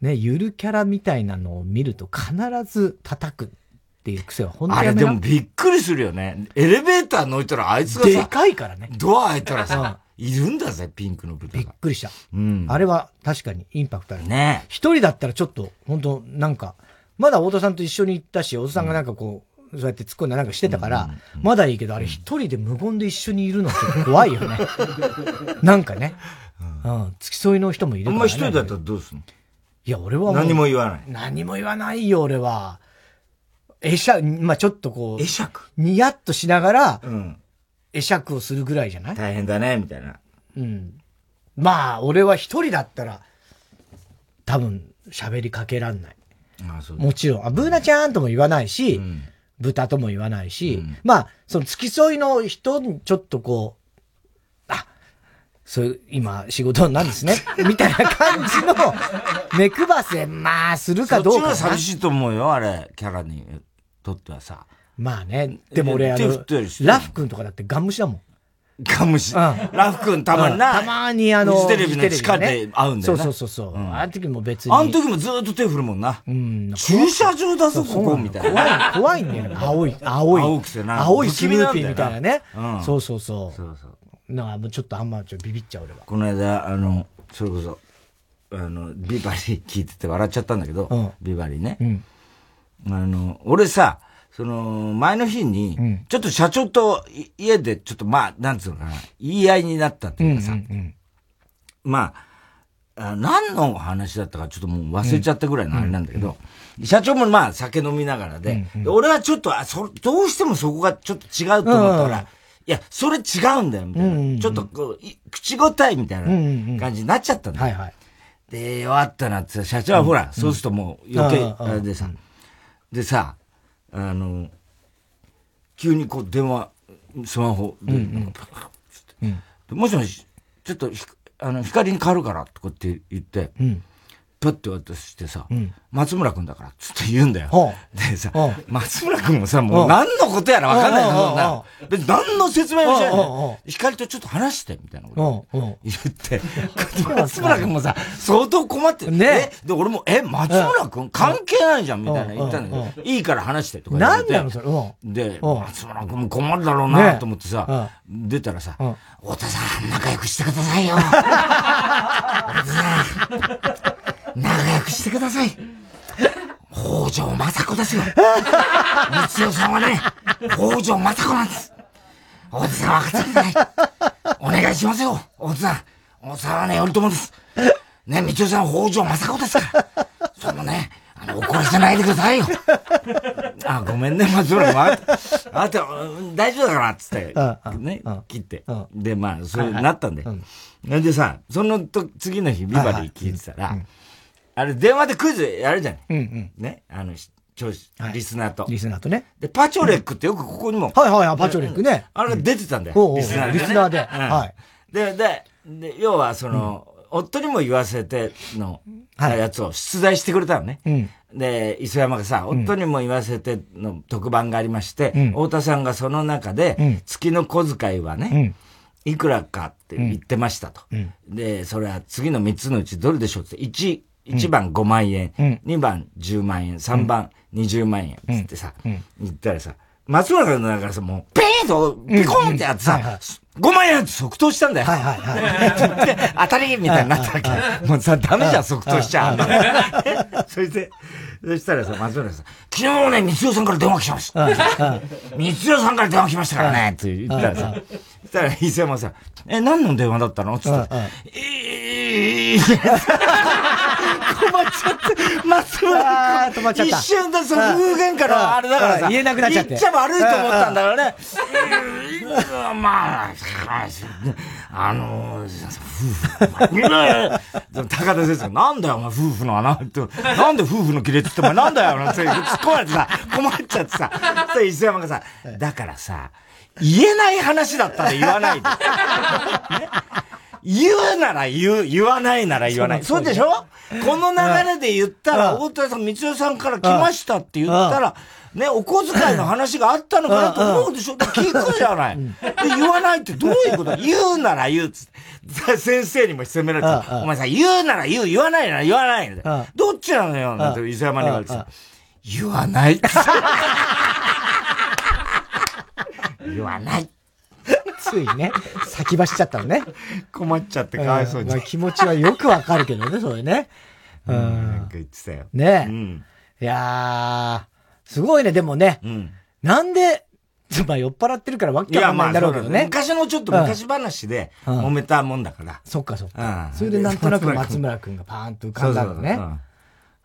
ね、ゆるキャラみたいなのを見ると必ず叩く。っていう癖は本当にあれでもびっくりするよね。エレベーター乗いたらあいつがさ、でかいからね。ドア開いたらさ、いるんだぜ、ピンクの豚が。びっくりした。うん。あれは確かにインパクトある。ね一人だったらちょっと、本当なんか、まだ太田さんと一緒に行ったし、太田さんがなんかこう、そうやって突っ込んだなんかしてたから、まだいいけど、あれ一人で無言で一緒にいるのって怖いよね。なんかね。うん。付き添いの人もいるから、ね。お前一人だったらどうすんの？いや、俺は何も言わない。何も言わないよ、俺は。会釈、まあちょっとこう、会釈？ニヤッとしながら、うん。会釈をするぐらいじゃない？大変だね、みたいな。うん。まあ、俺は一人だったら、多分、喋りかけらんない。ああそうもちろん。あ、ブーナちゃんとも言わないし、うん、豚とも言わないし、うん、まあ、その付き添いの人にちょっとこう、あ、そういう、今、仕事なんですね。みたいな感じの、目配せ、まあ、するかどうかそっちは寂しいと思うよ、あれ、キャラにとってはさ。まあね。でも俺、あの、ラフ君とかだってガン無視だもん。ガン無視。うん、ラフ君たまにな。たまにあの、フジテレビの地下で会うんだよね。そうそうそう。あの時も別に。あの時もずっと手振るもんな。うん。駐車場だぞ、ここ、みたいな。怖い、怖いんだよ。青い、青い。青くてな。青いスヌーピーみたいなね。そうそうそう。そうそう。だからちょっとあんまちょっとビビっちゃう俺は。この間、あの、それこそ、あの、ビバリー聞いてて笑っちゃったんだけど、ビバリーね。あの、俺さ、その、前の日に、ちょっと社長と家で、ちょっとまあ、なんつうのかな、言い合いになったっていうかさ、まあ、何の話だったかちょっともう忘れちゃったぐらいのあれなんだけど、社長もまあ酒飲みながらで、俺はちょっと、あ、そ、どうしてもそこがちょっと違うと思ったから、いや、それ違うんだよ、みたいな。ちょっとこう、口答えみたいな感じになっちゃったんだよ。はいはい。で、弱ったなって、社長はほら、そうするともう余計、あれでさ、でさ、あの、急にこう電話、スマホで、うんうん、もしもし、ちょっとあの、光に変わるからってこうやって言って、うん、パッて渡してさ、松村くんだから、つって言うんだよ。でさ、松村くんもさ、もう何のことやらわかんないのな。別に何の説明もしないの。光とちょっと話して、みたいなこと言って、松村くんもさ、相当困ってる。ね。で、俺も、え、松村くん関係ないじゃん、みたいな言ったんだけど、いいから話して、とか言って。何なのそれ？で、松村くんも困るだろうな、と思ってさ、出たらさ、太田さん、仲良くしてくださいよ。太田さん。仲良くしてください。北条政子ですよ。三代さんはね、北条政子なんです。大津さん分かってください。お願いしますよ、大津さん。大津さんはね、頼朝です。ね、三代さんは北条政子ですから。そのね、あの、怒らせないでくださいよ。あ、ごめんね、松村君。ああと、大丈夫だから、つって、ね、切って。で、まあ、そうなったんで。でさ、そのと、次の日、ビバリー聞いてたら、あれ、電話でクイズやるじゃない。うんうん。ね？あの、聴リスナーと。リスナーとね。で、パチョレックってよくここにも。はいはいはい、パチョレックね。あれが出てたんだよ。リスナーで。リスナーで。はい。で、で、で、要はその、夫にも言わせての、やつを出題してくれたのね。で、磯山がさ、夫にも言わせての特番がありまして、太田さんがその中で、月の小遣いはね、いくらかって言ってましたと。で、それは次の3つのうちどれでしょうって、1、1番5万円、うん、2番10万円、3番20万円、つってさ、言ったらさ、松村君だからさ、もう、ペーンと、ピコンってやってさ、5万円って即答したんだよ。はいはいはい。当たりみたいになったわけ。もうさ、ダメじゃん、即答しちゃ。う。それで、そしたらさ、松村さん、昨日ね、三代さんから電話来ました。三代さんから電話来ましたからね、って言ったらさ、そしたら伊勢山さ、え、何の電話だったの？って言ったら、えー、止まっちゃって、松村君。止まっちゃった。一瞬でその風言からあれだからさ。言えなくなっちゃって。言っちゃ悪いと思ったんだろうね。まあ、あの、夫婦。高田先生、なん。だよ、お前、夫婦の穴って。なん。で夫婦の亀裂ってお前、なん。だよ、なん。て突っ込まれてさ、困っちゃってさ。そした磯山がさ、だからさ、言えない話だったら言わないで。ね言うなら言う、言わないなら言わない。そうでしょ？この流れで言ったら、大田さん、三代さんから来ましたって言ったら、ね、お小遣いの話があったのかなと思うでしょ？聞くじゃない。で、言わないってどういうこと？言うなら言う。っつって。先生にも責められて、お前さ、言うなら言う、言わないなら言わない。どっちなのよ？なんて伊勢山に言われてさ、言わない。言わない。ついね、先走っちゃったのね。困っちゃってかわいそうに。まあ、気持ちはよくわかるけどね、それね。うん。なんか言ってたよ。ねえ。うん、いやー、すごいね、でもね。うん。なんで、まあ酔っ払ってるからわけわかんないんだろうけどね。昔のちょっと昔話で揉めたもんだから。そっかそっか。それでなんとなく松村くんがパーンと浮かんだのね。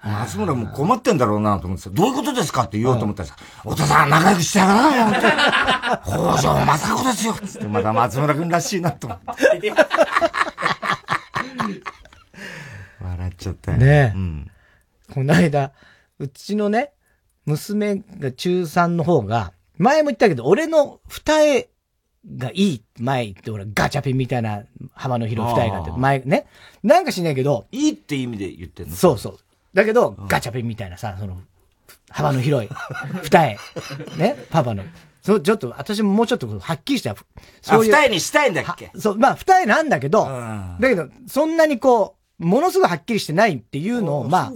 松村も困ってんだろうなと思ってさ、どういうことですかって言おうと思ったらさ、お父さん仲良くしてやがなよって。北条政子ですよつってまた松村君らしいなと思って。笑っちゃったよ。ねえ。うん、この間、うちのね、娘が中3の方が、前も言ったけど、俺の二重がいい前言って、俺ガチャピンみたいな幅の広い二重があって、前ね。なんかしないけど。いいって意味で言ってんの？そうそう。だけど、ガチャピンみたいなさ、その、幅の広い、二重、ね、パパの。そう、ちょっと、私ももうちょっとはっきりした、そういう。二重にしたいんだっけ？そう、まあ二重なんだけど、だけど、そんなにこう、ものすごいはっきりしてないっていうのを、まあ、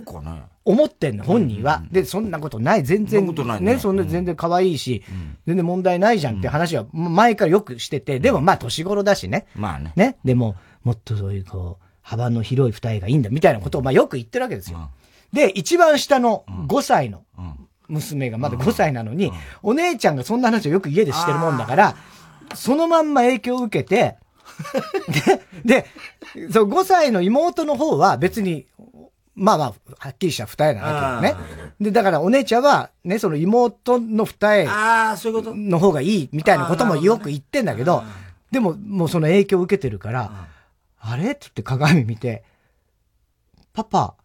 思ってんの、本人は。で、そんなことない、全然、ね、そんな全然可愛いし、全然問題ないじゃんって話は、前からよくしてて、でもまあ年頃だしね。まあね。ね、でも、もっとそういうこう、幅の広い二重がいいんだ、みたいなことを、まあよく言ってるわけですよ。で、一番下の5歳の娘がまだ5歳なのに、お姉ちゃんがそんな話をよく家でしてるもんだから、そのまんま影響を受けて、で、で、そう、5歳の妹の方は別に、まあまあ、はっきりした二重なわけよね。で、だからお姉ちゃんは、ね、その妹の二重の方がいいみたいなこともよく言ってんだけど、でももうその影響を受けてるから、あれ？って言って鏡見て、パパ、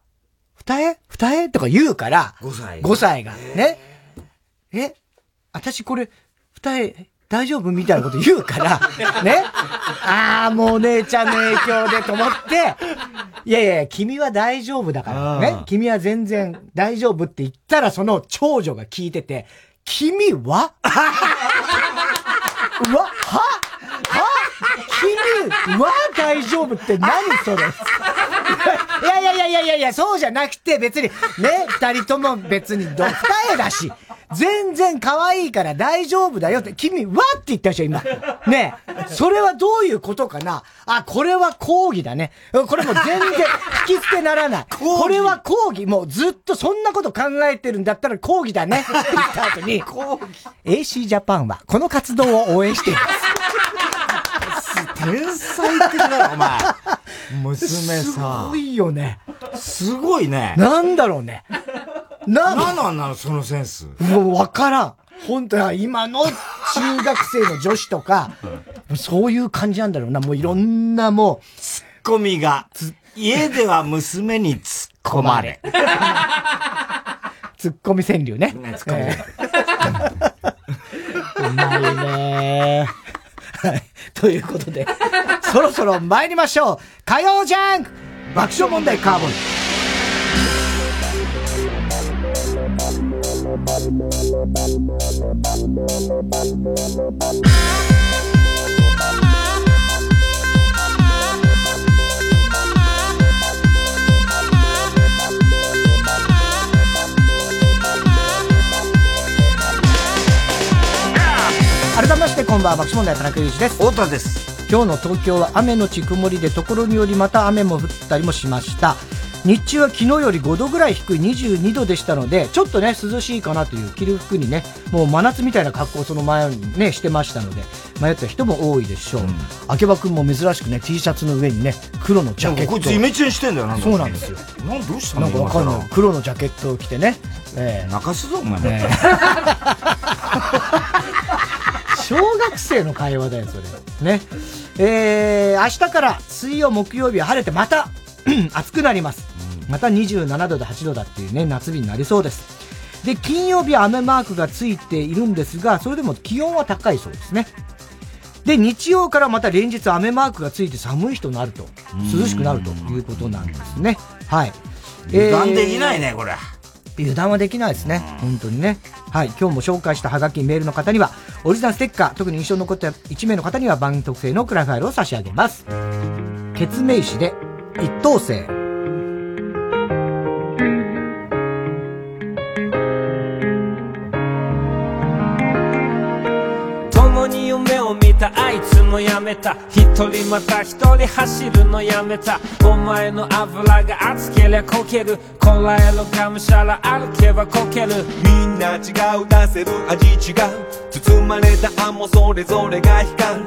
二重？二重？とか言うから、5歳。5歳が。ね。え私これ、二重、大丈夫みたいなこと言うから、ね。ああ、もう姉ちゃんの影響でと思って、いやいや、君は大丈夫だからね。君は全然大丈夫って言ったら、その長女が聞いてて、君は？わ？は？は？君は大丈夫って何それ？いやいやいやいやいやいや、そうじゃなくて別に、ね、二人とも別にド二重だし、全然可愛いから大丈夫だよって、君、わって言ったでしょ、今。ねそれはどういうことかなあ、これは抗議だね。これも全然引き捨てならない。これは抗議。もうずっとそんなこと考えてるんだったら抗議だね。っ て言った後に、AC ジャパンはこの活動を応援しています。天才的だろ、お前。娘さ。すごいよね。すごいね。なんだろうね。な、なんなんなの、そのセンス。もうわからん。本当は今の中学生の女子とか、そういう感じなんだろうな。もういろんなもう。ツッコミが、家では娘に突っ込まれ。ツッコミ川柳ね。ねツッコミ。えー、うまいねはい。ということで、そろそろ参りましょう。火曜ジャンク爆笑問題カーボン。改めましてこんばんは爆笑問題田中裕二です太田です今日の東京は雨のち曇りでところによりまた雨も降ったりもしました日中は昨日より5度ぐらい低い22度でしたので、ちょっとね、涼しいかなという着る服にね、もう真夏みたいな格好をその前にね、してましたので、迷った人も多いでしょう。あけばくんも珍しくね、T シャツの上にね、黒のジャケット。こいつイメチェンしてんだよ、なんそうなんですよ。なんどうしたの？なんかわかんない。黒のジャケットを着てね。えー、泣かすぞ、お前。ね 小学生の会話だよ、それ。ね。えー、明日から水曜、木曜日は晴れてまた 暑くなります。また27度で8度だっていうね、夏日になりそうです。で、金曜日は雨マークがついているんですが、それでも気温は高いそうですね。で、日曜からまた連日雨マークがついて寒い人になると、涼しくなるということなんですね。はい。油断できないね、これ。油断はできないですね。本当にね。はい。今日も紹介したハガキメールの方には、オリジナルステッカー、特に印象に残った1名の方には番組特製のクラファイルを差し上げます。決名詞で、一等星。のやめた。一人また一人走るのやめた。お前の油が熱けりゃこける。こらえろがむしゃら歩けばこける。みんな違う。出せる味違う。包まれた案もそれぞれが光る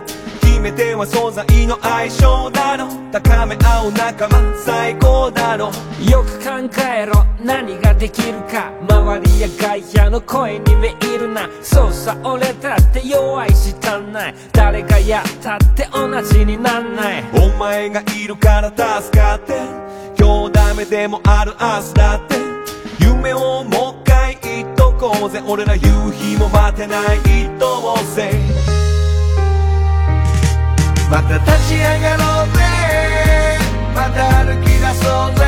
決め手は素材の相性だろ高め合う仲間最高だろよく考えろ。何ができるか。周りや外野の声に目いるな。そうさ俺だって弱いし足んない。誰がやったって同じになんない。お前がいるから助かって。今日ダメでもある明日だって。夢をもう一回言っとこうぜ。俺ら夕日も待てない。一等星また立ち上がろうぜ。また歩き出そうぜ。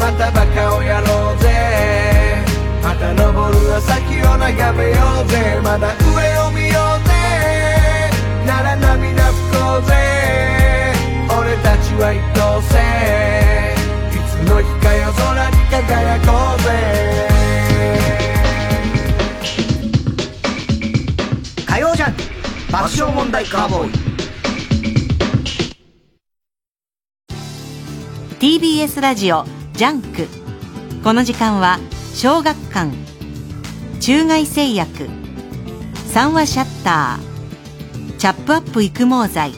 またバカをやろうぜ。また登る朝日を眺めようぜ。まだ上を見ようぜ。なら涙拭こうぜ。俺たちは一等星いつの日か夜空に輝こうぜ。火曜ジャン爆笑問題カーボーイ。TBS ラジオ JUNK。この時間は小学館中外製薬三話シャッターチャップアップ育毛剤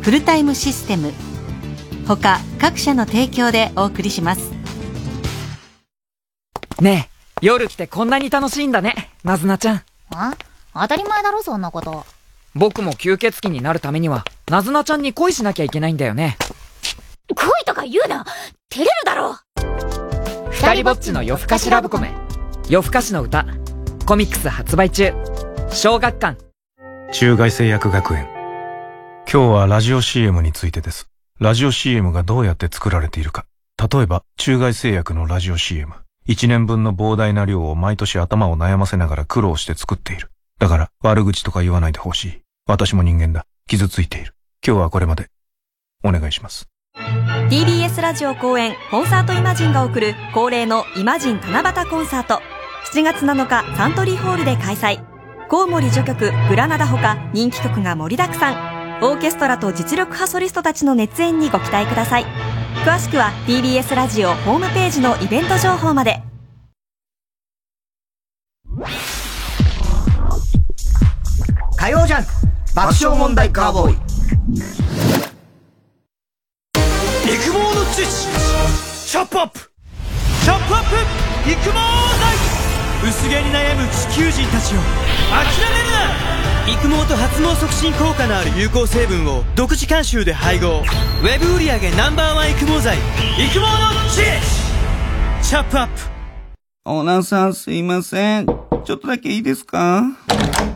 フルタイムシステム他各社の提供でお送りします。ねえ夜来てこんなに楽しいんだねなずなちゃん。あ？当たり前だろそんなこと。僕も吸血鬼になるためにはなずなちゃんに恋しなきゃいけないんだよね恋とか言うな照れるだろ二人ぼっちの夜更かしラブコメ夜更かしの歌コミックス発売中小学館中外製薬学園今日はラジオ CM についてですラジオ CM がどうやって作られているか。例えば、中外製薬のラジオ CM。一年分の膨大な量を毎年頭を悩ませながら苦労して作っている。だから、悪口とか言わないでほしい。私も人間だ。傷ついている。今日はこれまで。お願いします。TBS ラジオ公演コンサートイマジンが送る恒例のイマジン七夕コンサート。7月7日サントリーホールで開催。コウモリ序曲グラナダほか人気曲が盛りだくさん。オーケストラと実力派ソリストたちの熱演にご期待ください。詳しくは TBS ラジオホームページのイベント情報まで。火曜ジャン爆笑問題カーボーイ育毛の知識チャップアップ。チャップアップ。育毛剤薄毛に悩む地球人たちを諦めるな育毛と発毛促進効果のある有効成分を独自監修で配合。ウェブ売上 Ｎｏ.1 育毛剤。育毛の知識チャップアップ。オーナーさんすいません。ちょっとだけいいですか？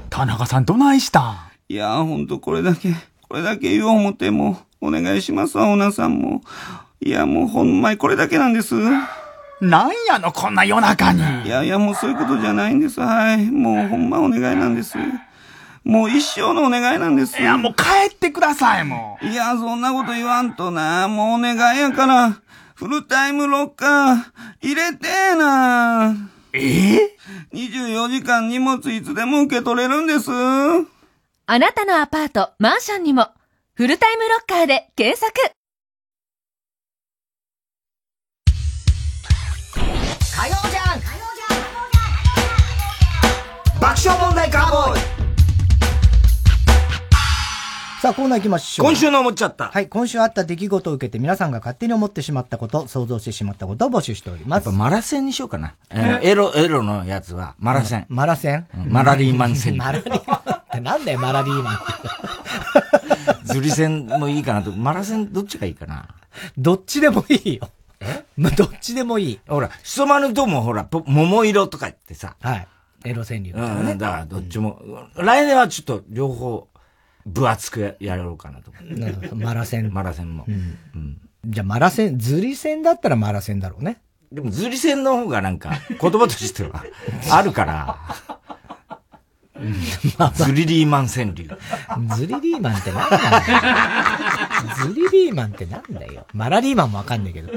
田中さんどないしたん？いやほんとこれだけ、これだけ言おう思っても、お願いしますわ、オーナーさんも。いや、もうほんまにこれだけなんです。なんやの、こんな夜中に。いやいや、もうそういうことじゃないんです。はい。もうほんまお願いなんです。もう一生のお願いなんです。いや、もう帰ってください、もう。いや、そんなこと言わんとな。もうお願いやから。フルタイムロッカー、入れてえな。え？え ?24 時間荷物いつでも受け取れるんです。あなたのアパート、マンションにも、フルタイムロッカーで検索火曜じゃん爆笑問題カーボーイさあ、コーナー行きましょう。今週の思っちゃった。はい、今週あった出来事を受けて皆さんが勝手に思ってしまったこと、想像してしまったことを募集しております。やっぱマラセンにしようかな。え？ー、エロ、エロのやつは、マラセン。マラセン、マラリーマンセン。マラリーマンってなんだよ、マラリーマンって。ズリセンもいいかなと。マラセンどっちがいいかな？どっちでもいいよ。え？どっちでもいい。ほら、しそまるともほら、桃色とか言ってさ。はい。エロ川柳ね。うん、だからどっちも。来年はちょっと両方。分厚くやろうかなと思って。マラセン。マラセンも。うん。うん、じゃあマラセン、ズリセンだったらマラセンだろうね。でもズリセンの方がなんか、言葉としては、あるから、まあ、ズリリーマン川柳。ズリリーマンってなんだよ。ズリリーマンってなんだよ。マラリーマンもわかんないけど。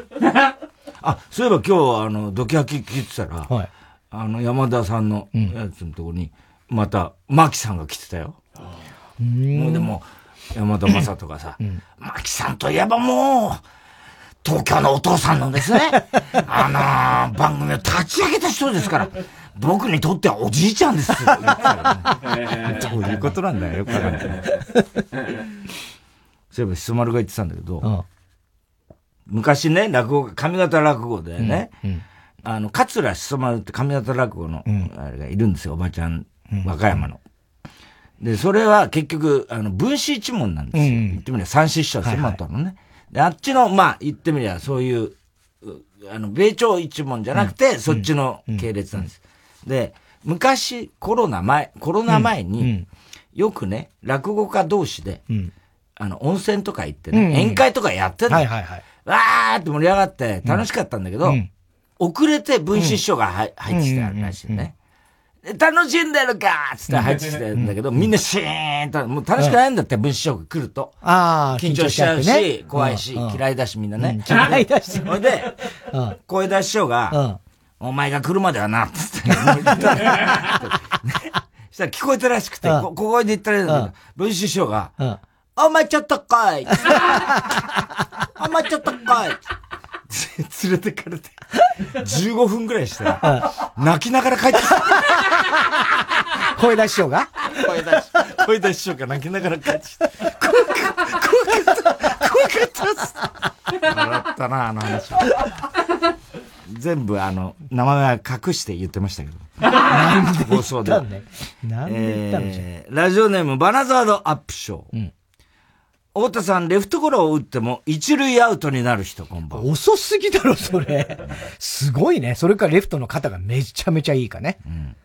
あ、そういえば今日、あの、ドキハキ聞いてたら、はい、あの、山田さんのやつのところに、また、マキさんが来てたよ。もうでも、山田正人がさ、牧さんといえばもう、東京のお父さんのですね、あのー、番組を立ち上げた人ですから、僕にとってはおじいちゃんですよ。ど ういうことなんだよ、よくわかんない。そういえば、しそ丸が言ってたんだけど、昔ね、落語、上方落語でね、あの、桂しそ丸って上方落語の、あれがいるんですよ、おばちゃん、和歌山の。で、それは結局、あの、分子一門なんですよ。うん、言ってみれば三子師匠専門とのね、はいはい。で、あっちの、まあ、言ってみればそういう、あの、米朝一門じゃなくて、うん、そっちの系列なんです。うん、で、昔、コロナ前、コロナ前に、よくね、落語家同士で、あの、温泉とか行ってね、宴会とかやってたの。はいはいはい。わーって盛り上がって楽しかったんだけど、遅れて分子師匠が入ってきたらしいね。楽しんでるかつって入ってきてるんだけど、みんなシーンと、もう楽しくないんだって、文章が来ると。ああ、緊張しちゃうし、怖いし、嫌いだしみんなね。嫌いだし。ほいで、声出し師匠が、お前が来るまではな、つって。したら聞こえたらしくて、ここで言ったら文師匠が、お前ちょっと来い。お前ちょっと来い。連れてかれて、15分くらいしたら、泣きながら帰ってきた。声出し師匠が？声出し、声出し師匠が泣きながら帰ってきた。怖かった、怖かった、怖かった笑ったな、あの話。全部あの、名前は隠して言ってましたけど。なんで放送で。なんで言ったんでラジオネームバナザードアップショー。うん太田さん、レフトゴロを打っても一塁アウトになる人、こんばんは。遅すぎだろ、それ。すごいね。それからレフトの肩がめちゃめちゃいいかね。うん、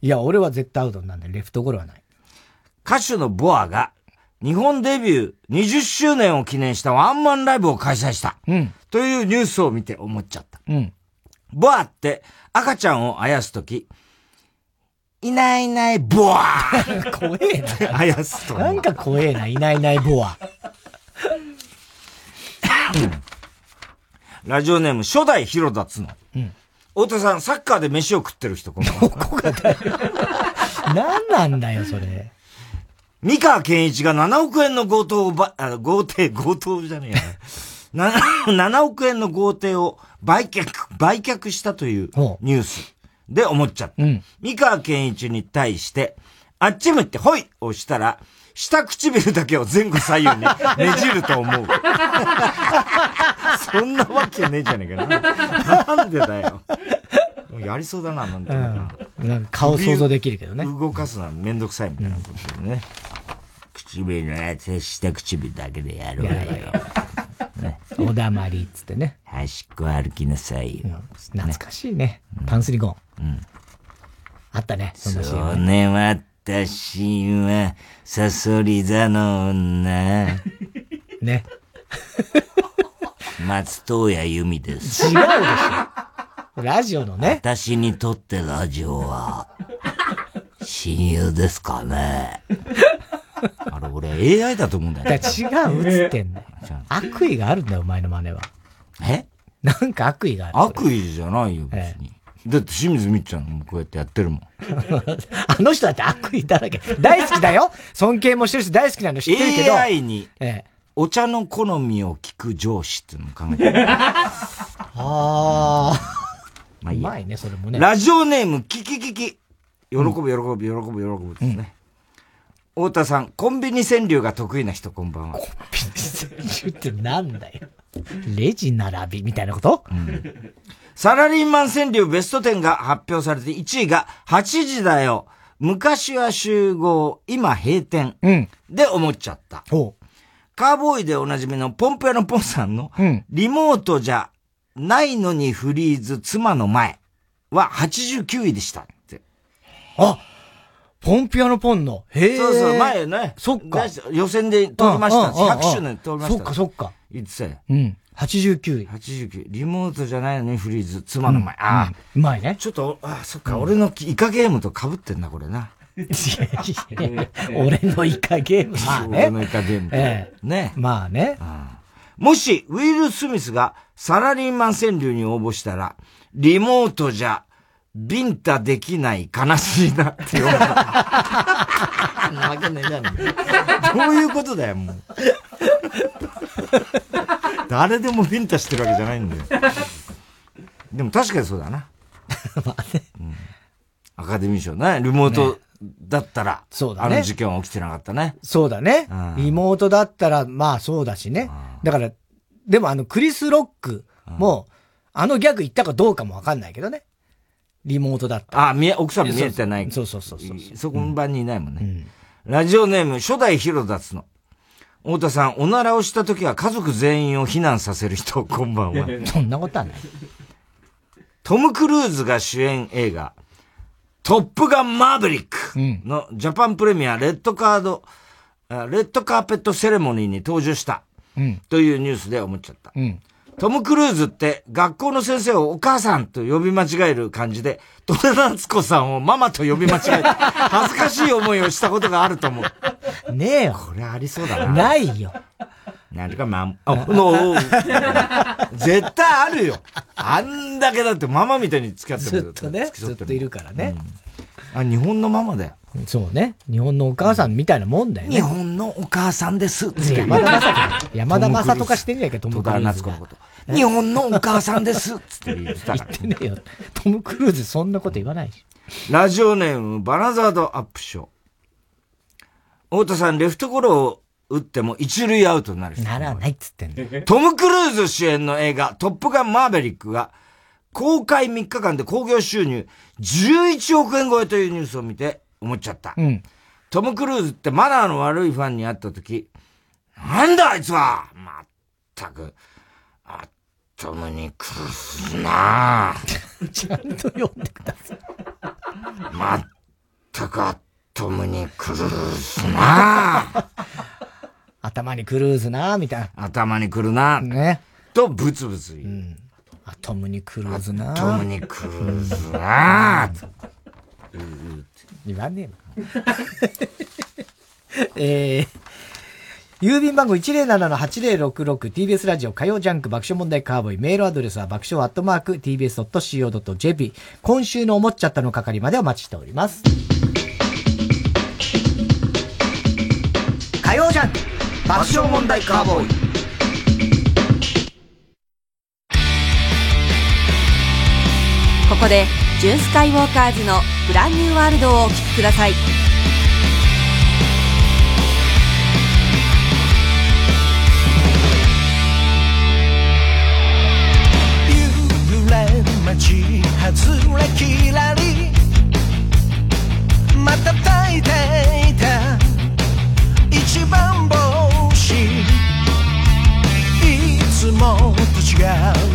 いや、俺は絶対アウトなんで、レフトゴロはない。歌手のボアが、日本デビュー20周年を記念したワンマンライブを開催した。うん。というニュースを見て思っちゃった。うん。ボアって赤ちゃんをあやすとき、いないいないボア 怖えな。あやすと。なんか怖えな、いないいないボア。ラジオネーム初代広田つの。うん。太田さん、サッカーで飯を食ってる人、こんばんは。ここがだよ。何なんだよ、それ。三河健一が7億円の強盗をば、あ豪邸、強盗じゃねえや。7億円の豪邸を売却、売却したというニュースで思っちゃった。うん、三河健一に対して、あっち向ってほいをしたら、下唇だけを前後左右に ねじると思う。そんなわけねえじゃねえかな。なんでだよ。やりそうだな、なんて、うん。なんか顔想像できるけどね。動かすのはめんどくさいみたいなことでね。唇のやつ、下唇だけでやろうよ。ね、おだまりっつってね。端っこ歩きなさいよ。懐かしいね。パンスリゴン。うん。あったね、そんなシーン。そね、私は、サソリ座の女。ね。松任谷由実です。違うでしょ。ラジオのね。私にとってラジオは、親友ですかね。あれ、俺 AI だと思うんだよ。だ違うっつってんだよ。悪意があるんだよ、お前の真似は。え？なんか悪意がある。悪意じゃないよ、別に。だって清水みっちゃんもこうやってやってるもん。あの人だって悪意だらけ。大好きだよ尊敬もしてるし大好きなの知ってるけど。AI に、お茶の好みを聞く上司っていうのを考えてる。ああ。まあいい。うまいね、それもね。ラジオネーム、キキキキ。喜ぶ、喜ぶ、喜ぶ、喜ぶですね。太田さん、コンビニ川柳が得意な人、こんばんは。コンビニ川柳ってなんだよ。レジ並びみたいなこと、うん、サラリーマン川柳ベスト10が発表されて1位が8時だよ。昔は集合、今閉店。うん。で思っちゃった。カーボーイでおなじみのポンプ屋のポンさんの、リモートじゃないのにフリーズ妻の前は89位でしたって。あポンピアノポンの。へえ。そうそう、前ね。そっか。予選で通りました。100周年通りました。そっかそっか。言ってたよ。うん。89位。89位。リモートじゃないのにフリーズ、妻の前。ああ。うまいね。ちょっと、ああ、そっか、俺のイカゲームと被ってんな、これな。俺のイカゲーム。まあね。俺のイカゲーム。ええ。ね。まあね。もし、ウィル・スミスがサラリーマン川柳に応募したら、リモートじゃビンタできない悲しいなって言われた。なわけねえじゃねえ。どういうことだよ、もう。誰でもビンタしてるわけじゃないんだよ。でも確かにそうだな。まあね、うん。アカデミー賞ね、リモートだったら、ね、そうだね。あの事件は起きてなかったね。そうだね。リモートだったら、まあそうだしね。だから、でもあのクリス・ロックも、あのギャグ言ったかどうかもわかんないけどね。リモートだった。あ、見え、奥さん見えてない。そうそうそうそうそこの場にいないもんね。うん、ラジオネーム、初代ヒロダツの。太田さん、おならをした時は家族全員を避難させる人、こんばんは。そんなことはない。トム・クルーズが主演映画、トップガン・マーヴェリックのジャパンプレミア、レッドカード、レッドカーペットセレモニーに登場した。というニュースで思っちゃった。うんトム・クルーズって学校の先生をお母さんと呼び間違える感じで、戸田夏子さんをママと呼び間違えて、恥ずかしい思いをしたことがあると思う。ねえよ。これありそうだな。ないよ。なんかまん、あ、の、絶対あるよ。あんだけだってママみたいに付き合ってる。ずっとね、ずっといるからね。うん、あ、日本のママだよ。そうね。日本のお母さんみたいなもんだよね。日本のお母さんです。山田正人。山田正人かしてんじゃないか、トム・クルーズ。戸田夏子のこと。日本のお母さんですって言ってた言ってねえよ。トム・クルーズそんなこと言わないし。ラジオネーム、バナザードアップショー。太田さん、レフトゴロを打っても一塁アウトになるならないっつってんの。トム・クルーズ主演の映画、トップガン・マーベリックが、公開3日間で興行収入11億円超えというニュースを見て思っちゃった。うん、トム・クルーズってマナーの悪いファンに会った時、なんだあいつはまったく、あっともに苦すなちゃんと読んでください。まったくあっともに苦すな 頭にクルーズな、みたいな。頭に来るな。ね。と、ブツブツ言う。うん。アトムにクルーズな。アトムにクルーズな。言わねえな。えー、郵便番号 107-8066TBS ラジオ火曜ジャンク爆笑問題カーボーイメールアドレスは爆笑アットマーク TBS.CO.JP 今週の思っちゃったの係までお待ちしております。火曜ジャンク爆笑問題カーボーイこでジュンスカイウォーカーズのブランニューワールドをお聴きください。夕暮れ街外れきらりまた焚いていた。一番星。いつもと違う。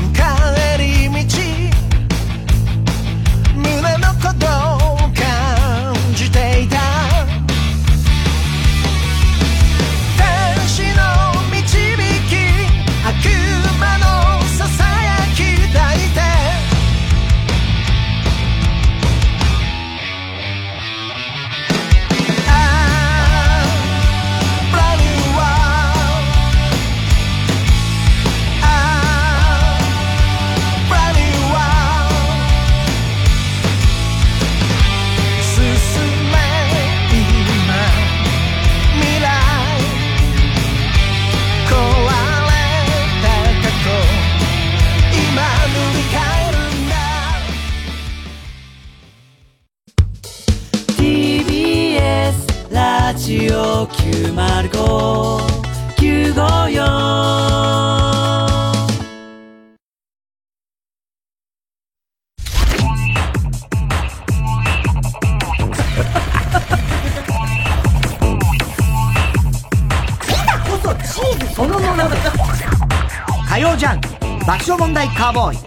火曜ジャンク爆笑問題カーボーイ。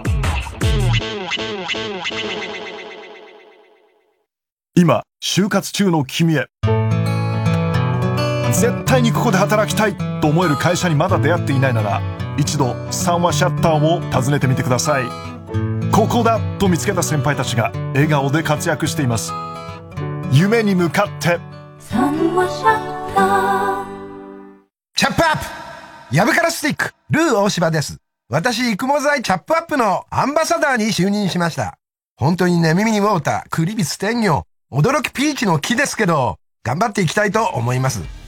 今就活中の君へ。絶対にここで働きたいと思える会社にまだ出会っていないなら一度三話シャッターを訪ねてみてください。ここだと見つけた先輩たちが笑顔で活躍しています。夢に向かって。チャップアップ。ヤブカラスティック、ルー大柴です。私、育毛剤チャップアップのアンバサダーに就任しました。本当にね、耳にウォーター、クリビス天魚、驚きピーチの木ですけど、頑張っていきたいと思います。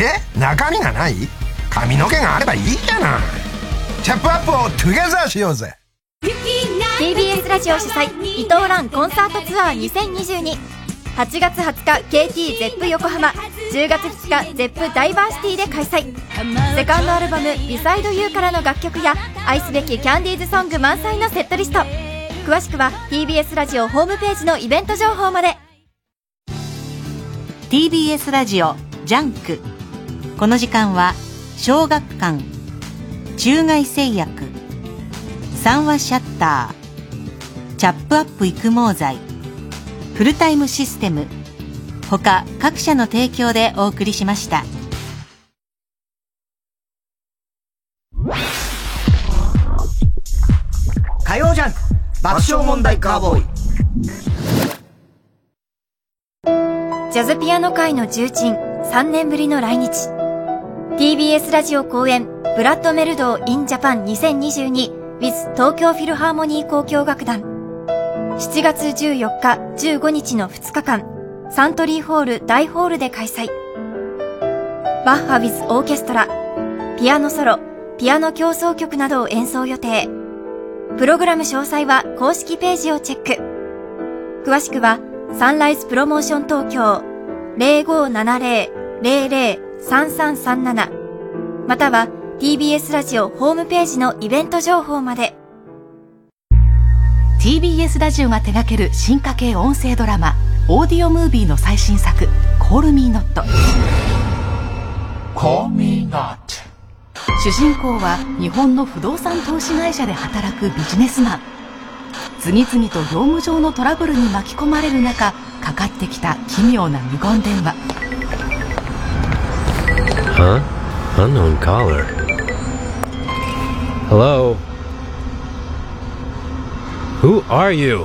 え？中身がない？髪の毛があればいいじゃない。チャップアップをトゥゲザーしようぜ。TBS ラジオ主催伊藤蘭コンサートツアー2022 8月20日 KT ゼップ横浜。10月2日 Zepp ダイバーシティで開催。セカンドアルバム「ビサイド You からの楽曲や愛すべきキャンディーズソング満載のセットリスト。詳しくは TBS ラジオホームページのイベント情報まで。TBS ラジオジャンクこの時間は小学館中外製薬三和シャッターチャップアップ育毛剤フルタイムシステム他各社の提供でお送りしました。火曜ジャンク爆笑問題カーボーイ。ジャズピアノ界の重鎮3年ぶりの来日 TBS ラジオ公演ブラッドメルドー in Japan 2022 with 東京フィルハーモニー交響楽団。7月14日15日の2日間サントリーホール大ホールで開催。バッハ with オーケストラピアノソロピアノ協奏曲などを演奏予定。プログラム詳細は公式ページをチェック。詳しくはサンライズプロモーション東京0570-00 0570-003337または TBS ラジオホームページのイベント情報まで。TBS ラジオが手掛ける進化系音声ドラマオーディオムービーの最新作「コールミーノット」Call me not 主人公は日本の不動産投資会社で働くビジネスマン。次々と業務上のトラブルに巻き込まれる中かかってきた奇妙な無言電話 Huh? Unknown caller. Hello? Who are you?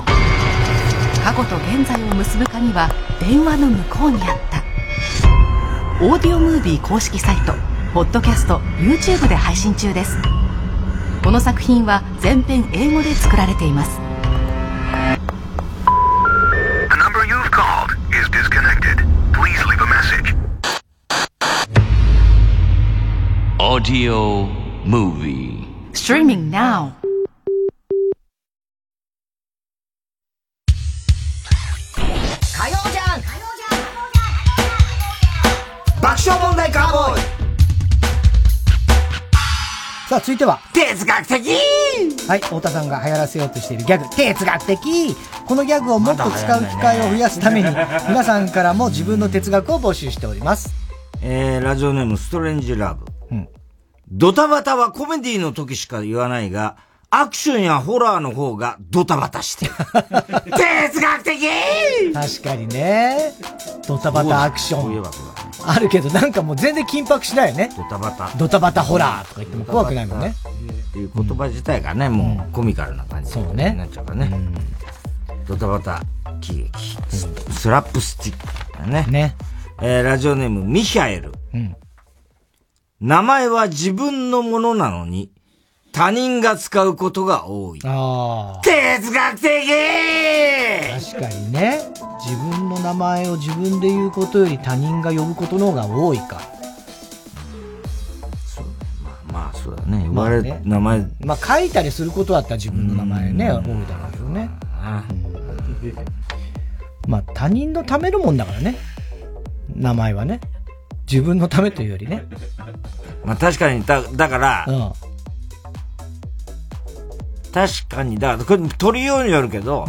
過去と現在を結ぶ鍵は電話の向こうにあったオーディオムービー公式サイトポッドキャスト YouTube で配信中ですこの作品は全編英語で作られています Audio Movie Streaming now 火曜じゃん爆笑問題カーボーイさあ、続いては。哲学的はい、太田さんが流行らせようとしているギャグ、哲学的このギャグをもっと使う機会を増やすために、皆さんからも自分の哲学を募集しております。えー、ラジオネームストレンジラブ。ドタバタはコメディの時しか言わないが、アクションやホラーの方がドタバタしてる。哲学的確かにね。ドタバタアクション。あるけど、なんかもう全然緊迫しないよね。ドタバタ。ドタバタホラーとか言っても怖くないもんね。っていう言葉自体がね、もうコミカルな感じになっちゃうからね。ドタバタ喜劇。ススラップスティックだね。ね。えー、ラジオネームミヒャエル。うん名前は自分のものなのに、他人が使うことが多い。ああ。哲学的確かにね。自分の名前を自分で言うことより他人が呼ぶことの方が多いか。まあそうだね。言われ、ね名前、まあ書いたりすることだったら自分の名前ね、多いだろうけどね。まあ他人のためのもんだからね。名前はね。自分のためというよりね。まあ確かに、だ、だから、うん。確かに、だから、これ取りようによるけど、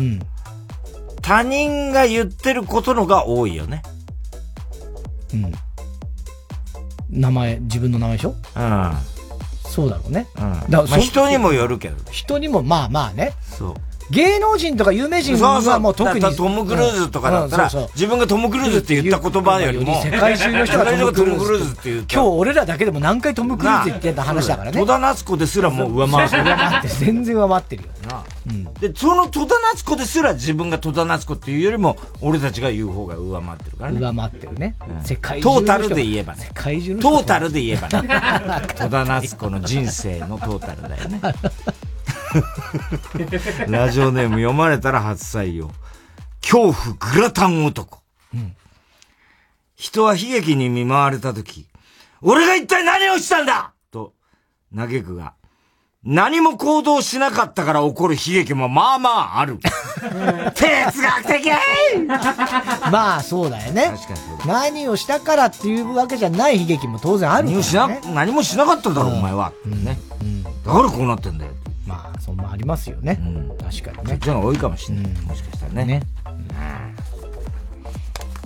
他人が言ってることのが多いよね。うん。名前、自分の名前でしょ？うん。そうだろうね。うん。だからそまあ人にもよるけど。人にも、まあまあね。そう。芸能人とか有名人そうそうはもう特に。だからトム・クルーズとかだったら、うんそうそう自分がトム・クルーズって言った言葉よりも、世界中の人がトム・クルーズって言う今日俺らだけでも何回トム・クルーズ言ってた話だからね。戸田夏子ですらもう上回ってる。上回ってる。全然上回ってるよ。なで、その戸田夏子ですら自分が戸田夏子っていうよりも、俺たちが言う方が上回ってるからね。上回ってるね。うん世界中トータルで言えばね。世界中のト人ータルで言えばね。戸田夏子の人生のトータルだよね。ラジオネーム読まれたら初採用。恐怖グラタン男。人は悲劇に見舞われたとき、俺が一体何をしたんだと嘆くが、何も行動しなかったから起こる悲劇もまあまあある。哲学的まあそうだよね。何をしたからっていうわけじゃない悲劇も当然あるから、ね。何もしな、何もしなかっただろ、お前は。ね。だからこうなってんだよ。まあ、そうもありますよね。確かにね。そっちの方が多いかもしれない。もしかしたらね。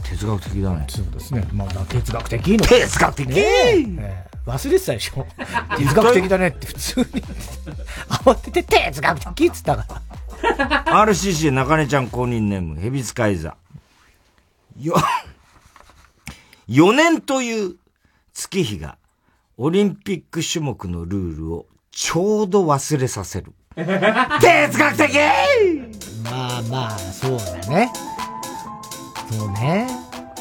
哲学的だね。そうですね。まあ、哲学的の。哲学的？ねえええ忘れてたでしょ。哲学的だねって普通に。慌てて哲学的って言ったから。RCC 中根ちゃん公認ネーム、ヘビ使い座。よ、4年という月日が、オリンピック種目のルールをちょうど忘れさせる。哲学的まあまあ、そうだね。そうね。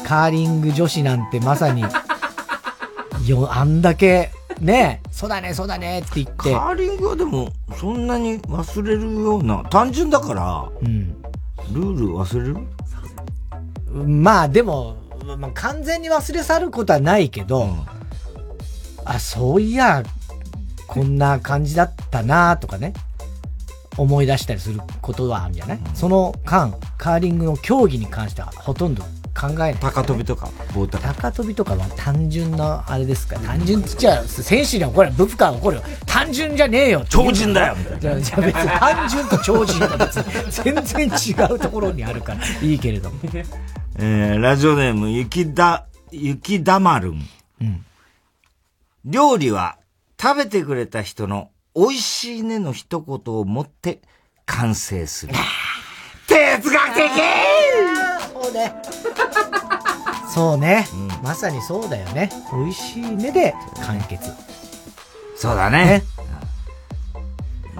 カーリング女子なんてまさに、よ、あんだけ、ね、そうだね、そうだねって言って。カーリングはでも、そんなに忘れるような、単純だから、うん。ルール忘れる？まあでも、まあ、完全に忘れ去ることはないけど、あ、そういや、こんな感じだったなとかね、思い出したりすることはあるんじゃない、その間、カーリングの競技に関してはほとんど考えない、高跳びとか、棒高高跳びとかは単純なあれですか？ら、単純っつっちゃ、選手には怒るよ、ブフカー怒るよ。単純じゃねえよ超人だよじゃあじゃあ別に単純と超人は別に全然違うところにあるからいいけれども。えー、ラジオネーム、雪だ、雪だまるん。うん。料理は食べてくれた人の美味しいねの一言をもって完成する。哲学的！そうね。そうね、まさにそうだよね。美味しいねで完結。そうだね。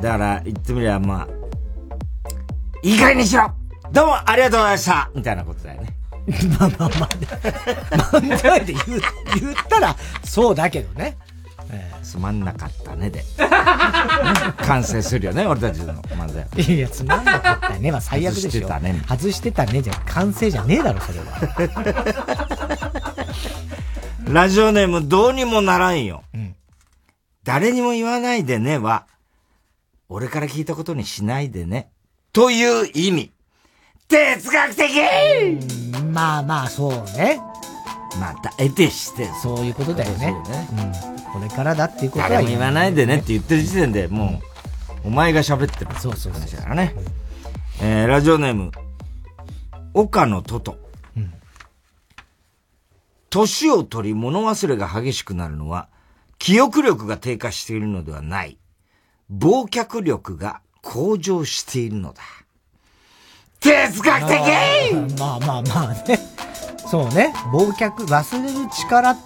だから、言ってみれば、まあ、いい加減にしろ！どうもありがとうございました！みたいなことだよね。まあまあまあ、漫才で言う、言ったら、そうだけどね。つまんなかったねで。完成するよね、俺たちの漫才。いや、つまんなかったねは最悪でしょ。外してたね。外してたねじゃ完成じゃねえだろ、それは。ラジオネームどうにもならんよ。誰にも言わないでねは、俺から聞いたことにしないでね。という意味。哲学的まあまあ、そうね。また、得てして。そういうことだよね。ねうん。これからだっていうことは誰も言わないでねって言ってる時点でもう、お前が喋ってる。そうそうそう。だからね。えー、ラジオネーム、岡野トト。年を取り物忘れが激しくなるのは、記憶力が低下しているのではない。忘却力が向上しているのだ。哲学的まあまあまあね。そうね。忘却、忘れる力が、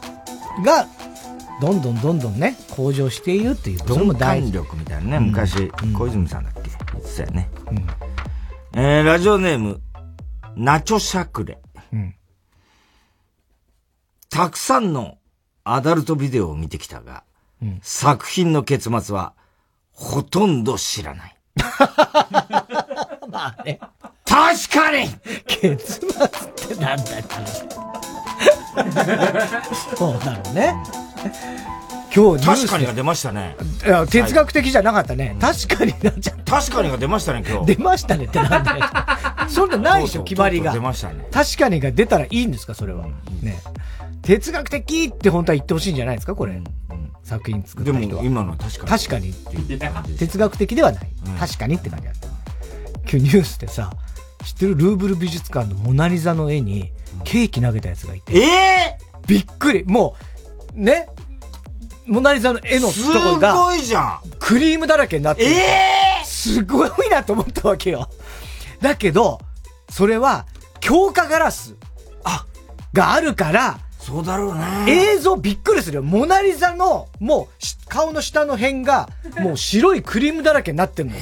どんどんどんどんね、向上しているっていう。それも鈍大事。感力みたいなね、昔、小泉さんだっけ？言ってたよね。えー、ラジオネーム、ナチョシャクレ。うんたくさんのアダルトビデオを見てきたが、うん作品の結末は、ほとんど知らない。まあね。確かに結末ってなんだよ、そうだろうね。今日確かにが出ましたね。いや、哲学的じゃなかったね。確かになっちゃった。確かにが出ましたね、今日。出ましたねってなんだよ。そんなないでしょ、決まりが。出ましたね。確かにが出たらいいんですか、それは。ね。哲学的って本当は言ってほしいんじゃないですか、これ。作品作った人は。でも今のは確かに確かにっていう。哲学的ではない。確かにって感じだった。今日ニュースでさ、知ってるルーブル美術館のモナリザの絵にケーキ投げたやつがいて。えびっくり。もう、ね？モナリザの絵のところが。すごいじゃんクリームだらけになってる。えすごいなと思ったわけよ。だけど、それは、強化ガラス。があるから、そうだろうね。映像びっくりするよ。モナリザの、もうし、顔の下の辺が、もう白いクリームだらけになってんの。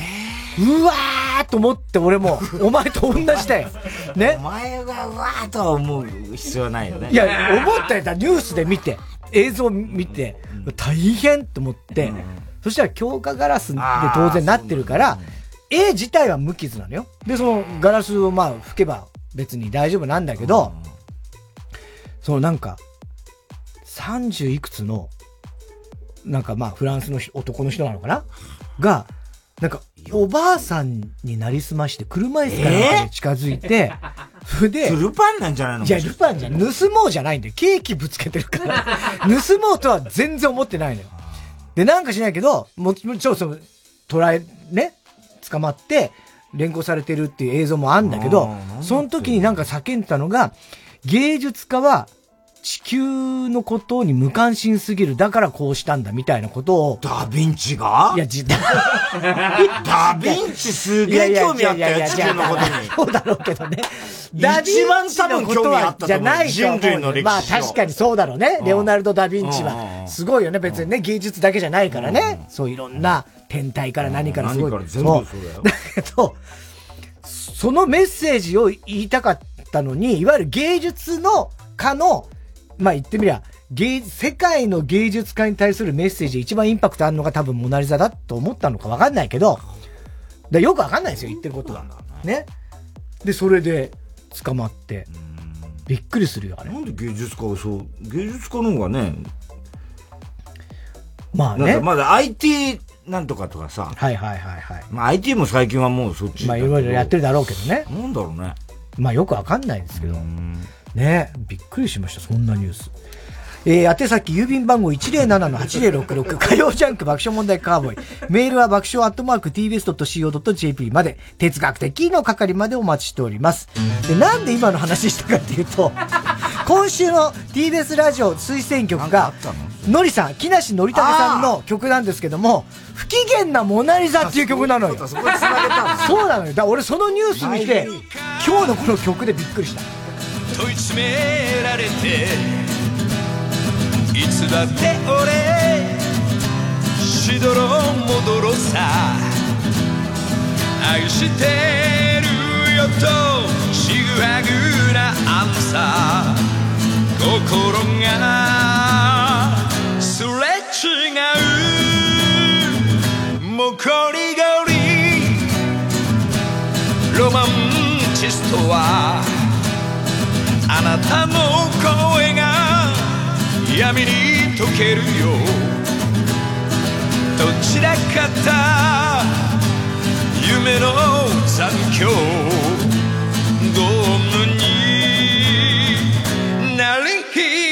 うわーと思って俺も、お前と同じだよ。ね？お前がうわーとは思う必要はないよね。いや、思ったよ。だニュースで見て、映像見て、大変と思って、そしたら強化ガラスで当然なってるから、絵自体は無傷なのよ。で、そのガラスをまあ拭けば別に大丈夫なんだけど、そのなんか、30いくつの、なんかまあフランスの人男の人なのかな？が、なんか、おばあさんになりすまして車椅子かなんかに近づいて、それで、ルパンなんじゃないの？いや、ルパンじゃん。盗もうじゃないんだよ。ケーキぶつけてるから。盗もうとは全然思ってないのよ。で、なんかしないけど、もちろん、その、捉え、ね、捕まって、連行されてるっていう映像もあんだけど、その時になんか叫んでたのが、芸術家は地球のことに無関心すぎる。だからこうしたんだみたいなことを。ダヴィンチが？いや、じ、ダヴィンチすげえ興味あったよ、地球のことに。そうだろうけどね。一番多分興味あったと思うじゃないと思う人類の歴史まあ確かにそうだろうね。レオナルド・ダ・ヴィンチうんは。すごいよね。別にね、芸術だけじゃないからね。そういろんな天体から何からすごい。何から全部そうだよだけど、そのメッセージを言いたかったのに、いわゆる芸術の家の、まあ言ってみりゃ、芸、世界の芸術家に対するメッセージで一番インパクトあるのが多分モナリザだと思ったのかわかんないけど、だよくわかんないですよ、言ってることは。ね。で、それで捕まって、びっくりするよ、あれ。なんで芸術家はそう、芸術家の方がね、まあね。まだ IT なんとかとかさ、はいはいはいはい。まあ IT も最近はもうそっちまあいろいろやってるだろうけどね。なんだろうね。まあよくわかんないですけど。ねびっくりしました、そんなニュース。えー、宛先郵便番号107-8066 火曜ジャンク爆笑問題カーボーイ。メールは爆笑アットマーク tbs.co.jp まで哲学的の係までお待ちしております。で、なんで今の話したかっていうと、今週の TBS ラジオ推薦曲が、の？りさん、木梨憲武さんの曲なんですけども、不機嫌なモナリザっていう曲なのよ。そうなのよ。だ俺そのニュース見て、今日のこの曲でびっくりした。問い詰められていつだって俺しどろもどろさ愛してるよとちぐはぐなアンサー心がすれ違うもうこりごりロマンチストはあなたの声が闇に溶けるよ。どちらかった。夢の残響。ドームになり響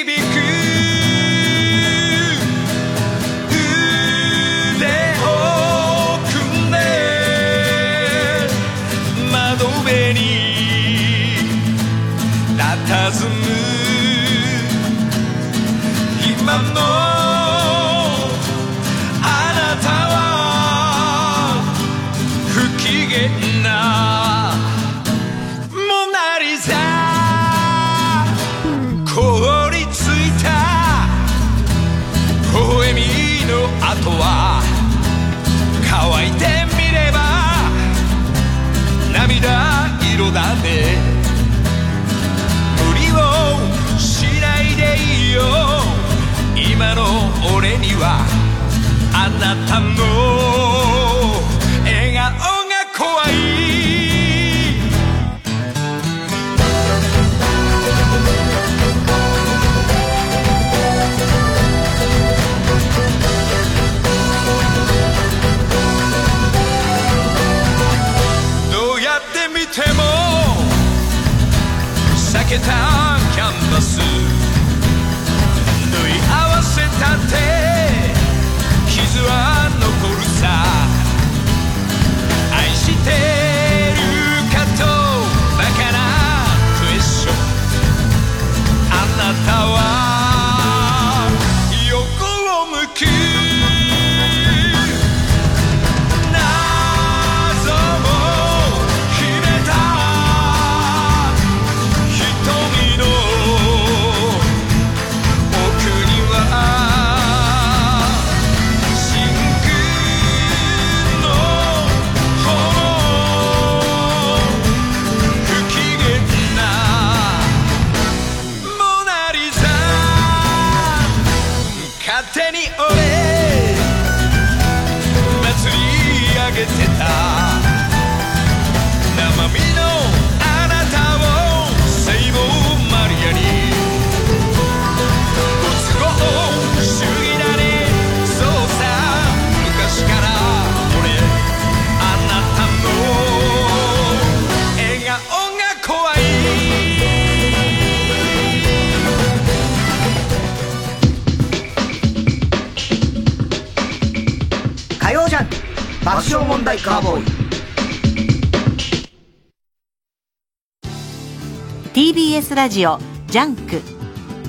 ラジオ JUNK。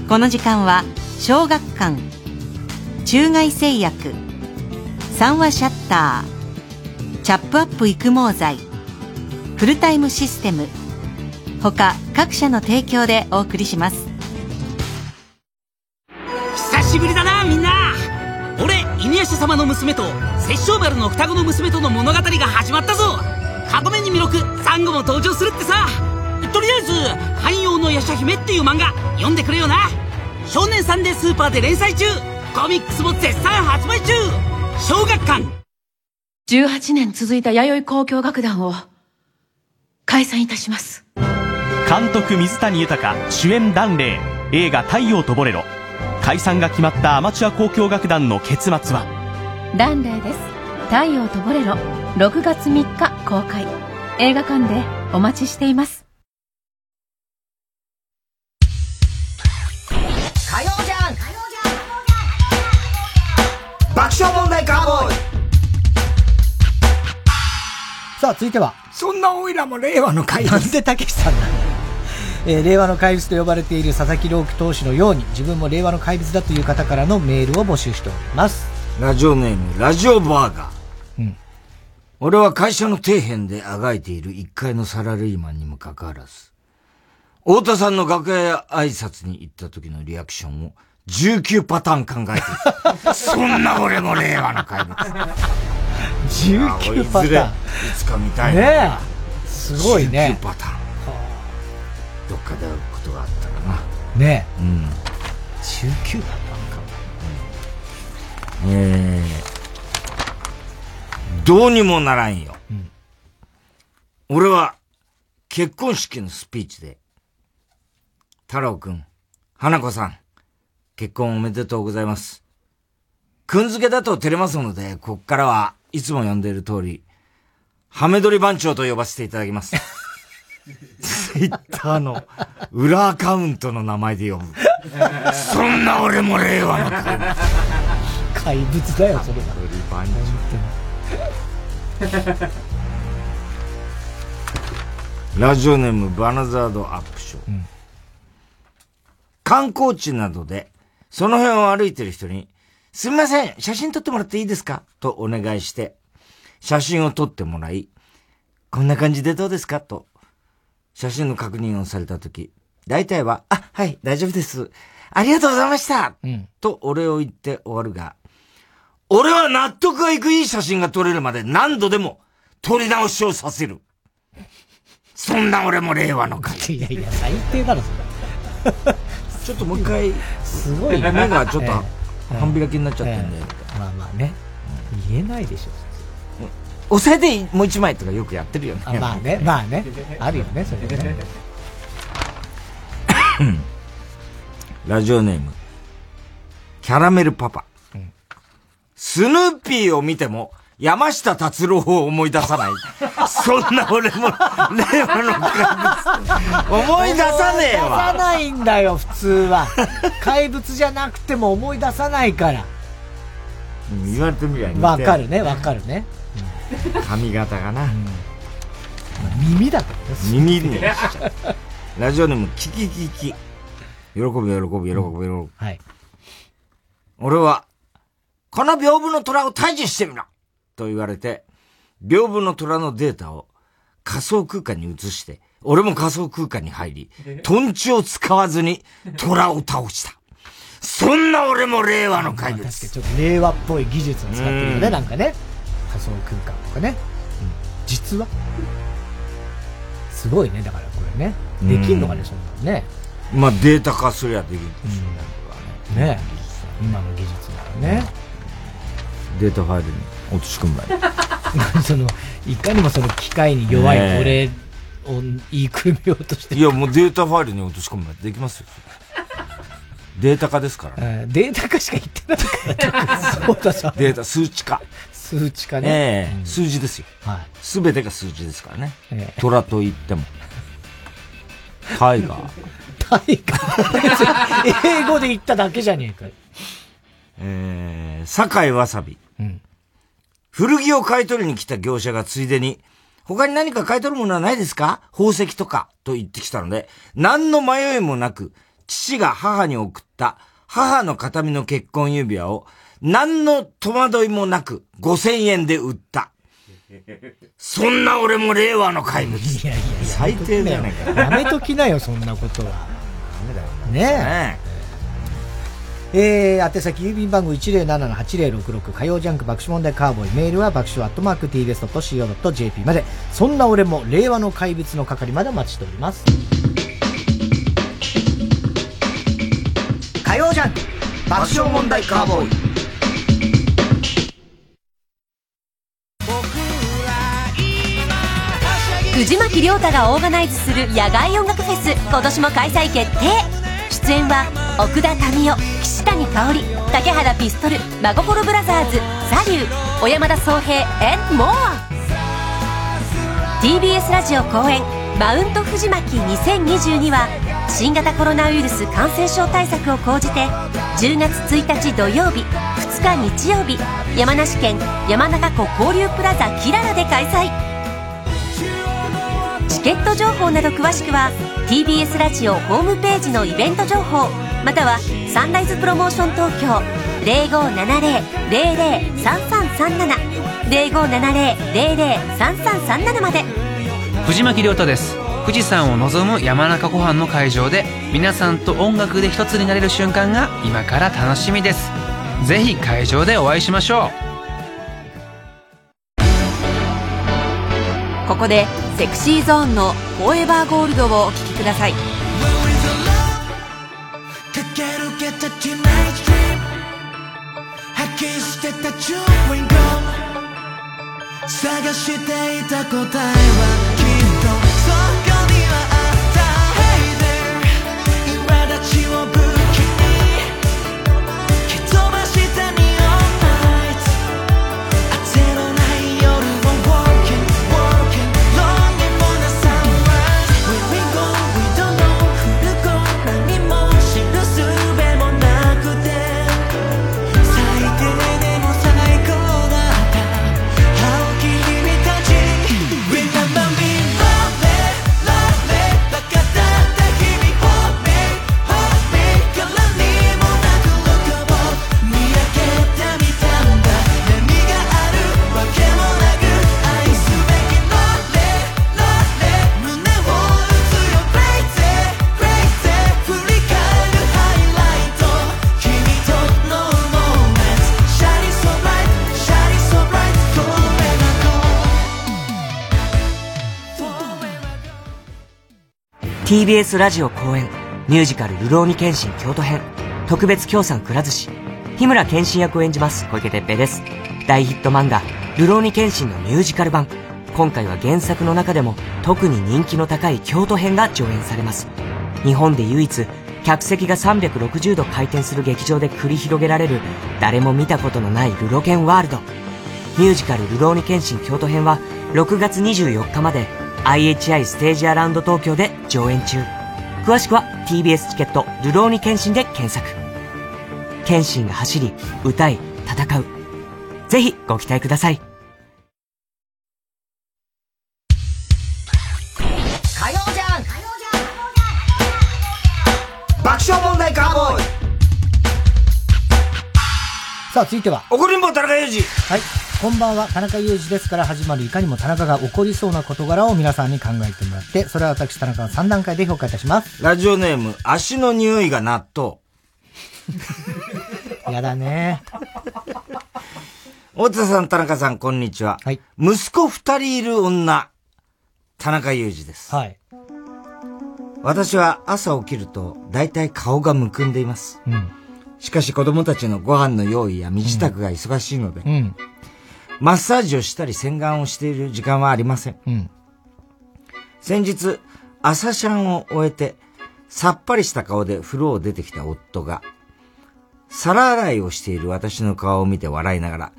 この時間は小学館中外製薬三和シャッターチャップアップ育毛剤フルタイムシステム他各社の提供でお送りします。久しぶりだなみんな。俺犬夜叉様の娘と殺生丸の双子の娘との物語が始まったぞ。カゴメに魅力サンゴも登場するって「の夜叉姫」っていう漫画読んでくれよな。少年サンデースーパーで連載中。コミックスも絶賛発売中。小学館。18年続いた弥生交響楽団を解散いたします。監督水谷豊主演檀れい。映画「太陽とボレロ」解散が決まったアマチュア交響楽団の結末は？ランレイです。太陽とボレロ。6月3日公開。映画館でお待ちしていますさあ、続いては。そんなオイラも令和の怪物。なんでたけしさんなのえー令和の怪物と呼ばれている佐々木朗希投手のように自分も令和の怪物だという方からのメールを募集しております。ラジオネーム、ラジオバーガー。うん俺は会社の底辺であがいている一階のサラリーマンにもかかわらず、太田さんの楽屋挨拶に行った時のリアクションを19パターン考えてる。そんな俺も令和の怪物。19パターン。いつか見たいな。ねえ。すごいね。19パターン。どっかで会うことがあったらな。ねえ。うん。19パターンか。えー、どうにもならんよ。うん俺は、結婚式のスピーチで、太郎くん、花子さん、結婚おめでとうございます。くんづけだと照れますので、こっからはいつも呼んでいる通り、ハメ撮り番長と呼ばせていただきます。ツイッターの裏アカウントの名前で呼ぶ。そんな俺も令和の怪物。怪物だよ、それは。番ラジオネームバナザードアップショー。観光地などで、その辺を歩いてる人に、すみません、写真撮ってもらっていいですか？とお願いして、写真を撮ってもらい、こんな感じでどうですか？と、写真の確認をされたとき、大体は、あ、はい、大丈夫です。ありがとうございました、うんとお礼を言って終わるが、俺は納得がいくいい写真が撮れるまで何度でも撮り直しをさせる。そんな俺も令和の会。いやいや、最低だろ、それ。ちょっともう一回、すごいね目がちょっとええ半開きになっちゃってんで。ええまあまあね。言えないでしょ。押さえてもう一枚とかよくやってるよね。あまあね、まあね。あるよね、それね。ラジオネーム、キャラメルパパ。スヌーピーを見ても、山下達郎を思い出さない。そんな俺も、令和の怪物。思い出さねえ思い出さわ。ないんだよ、普通は。怪物じゃなくても思い出さないから。うん言われてみりゃわかるね、わかるね。髪型がな。耳だからね。耳にしちゃう。ラジオネーム、キキキキ。喜ぶ喜ぶ喜ぶ喜ぶ。はい。俺は、この屏風の虎を退治してみろと言われて、屏風の虎のデータを仮想空間に移して、俺も仮想空間に入り、トンチを使わずに虎を倒した。そんな俺も令和の怪物。ちょっと令和っぽい技術を使ってるよね、うんなんかね。仮想空間とかね。実は？すごいね、だからこれね。できんのかね、そんなのね。まあデータ化すりゃできるでしょね今の技術ならね。データファイルに落とし込む前 その、いかにもその機械に弱いね俺を言いくるめようとしていや、もうデータファイルに落とし込む前できますよ。データ化ですからね。うんデータ化しか言ってないから。そうださ。データ、数値化。数値化ね。ええ数字ですよ。はい。すべてが数字ですからね。ええ虎と言っても。タイガー。タイガー。英語で言っただけじゃねえかよ。えー、酒井わさび。うん古着を買い取りに来た業者がついでに、他に何か買い取るものはないですか？宝石とか、と言ってきたので、何の迷いもなく、父が母に送った母の形見の結婚指輪を、何の戸惑いもなく5000円で売った。そんな俺も令和の怪物。いやいや最低だよね。やめときなよ、そんなことは。ねねえ。えー、宛先郵便番号107-8066火曜ジャンク爆笑問題カーボーイメールは爆笑アットマーク TBS.CO.JP まで。そんな俺も令和の怪物の係まで待ちしております。火曜ジャンク爆笑問題カーボーイ。藤巻亮太がオーガナイズする野外音楽フェス今年も開催決定。出演は奥田民生。岸谷香織竹原ピストル真心ブラザーズサリュー小山田宗平 and more TBS ラジオ公演マウント藤巻2022は新型コロナウイルス感染症対策を講じて10月1日土曜日2日日曜日山梨県山中湖交流プラザキララで開催。チケット情報など詳しくは TBS ラジオホームページのイベント情報。またはサンライズプロモーション東京0570-003337 0570-003337まで。藤巻亮太です。富士山を望む山中湖畔の会場で皆さんと音楽で一つになれる瞬間が今から楽しみです。ぜひ会場でお会いしましょここでセクシーゾーンの「フォーエバーゴールド」をお聴きください探していた答えは TBS ラジオ公演ミュージカル「流浪に剣心京都編」特別協賛くら寿司日村剣心役を演じます小池徹平です。大ヒット漫画「流浪に剣心」のミュージカル版。今回は原作の中でも特に人気の高い京都編が上演されます。日本で唯一客席が360度回転する劇場で繰り広げられる誰も見たことのないルロケンワールド。ミュージカル「流浪に剣心京都編」は6月24日まで IHI ステージアラウンド東京で上演中。詳しくは TBS チケット「ルローニケンシン」で検索。剣心が走り歌い戦う。ぜひご期待ください。さあ、続いては。怒りんぼ田中裕二。はい。こんばんは、田中裕二ですから始まるいかにも田中が起こりそうな事柄を皆さんに考えてもらって、それは私田中の3段階で評価いたします。ラジオネーム、足の匂いが納豆。やだね。大田さん、田中さん、こんにちは。はい。息子二人いる女、田中裕二です。はい。私は朝起きると、だいたい顔がむくんでいます。うん。しかし子供たちのご飯の用意や身支度が忙しいので、うん。マッサージをしたり洗顔をしている時間はありません。うん。先日、朝シャンを終えて、さっぱりした顔で風呂を出てきた夫が、皿洗いをしている私の顔を見て笑いながら、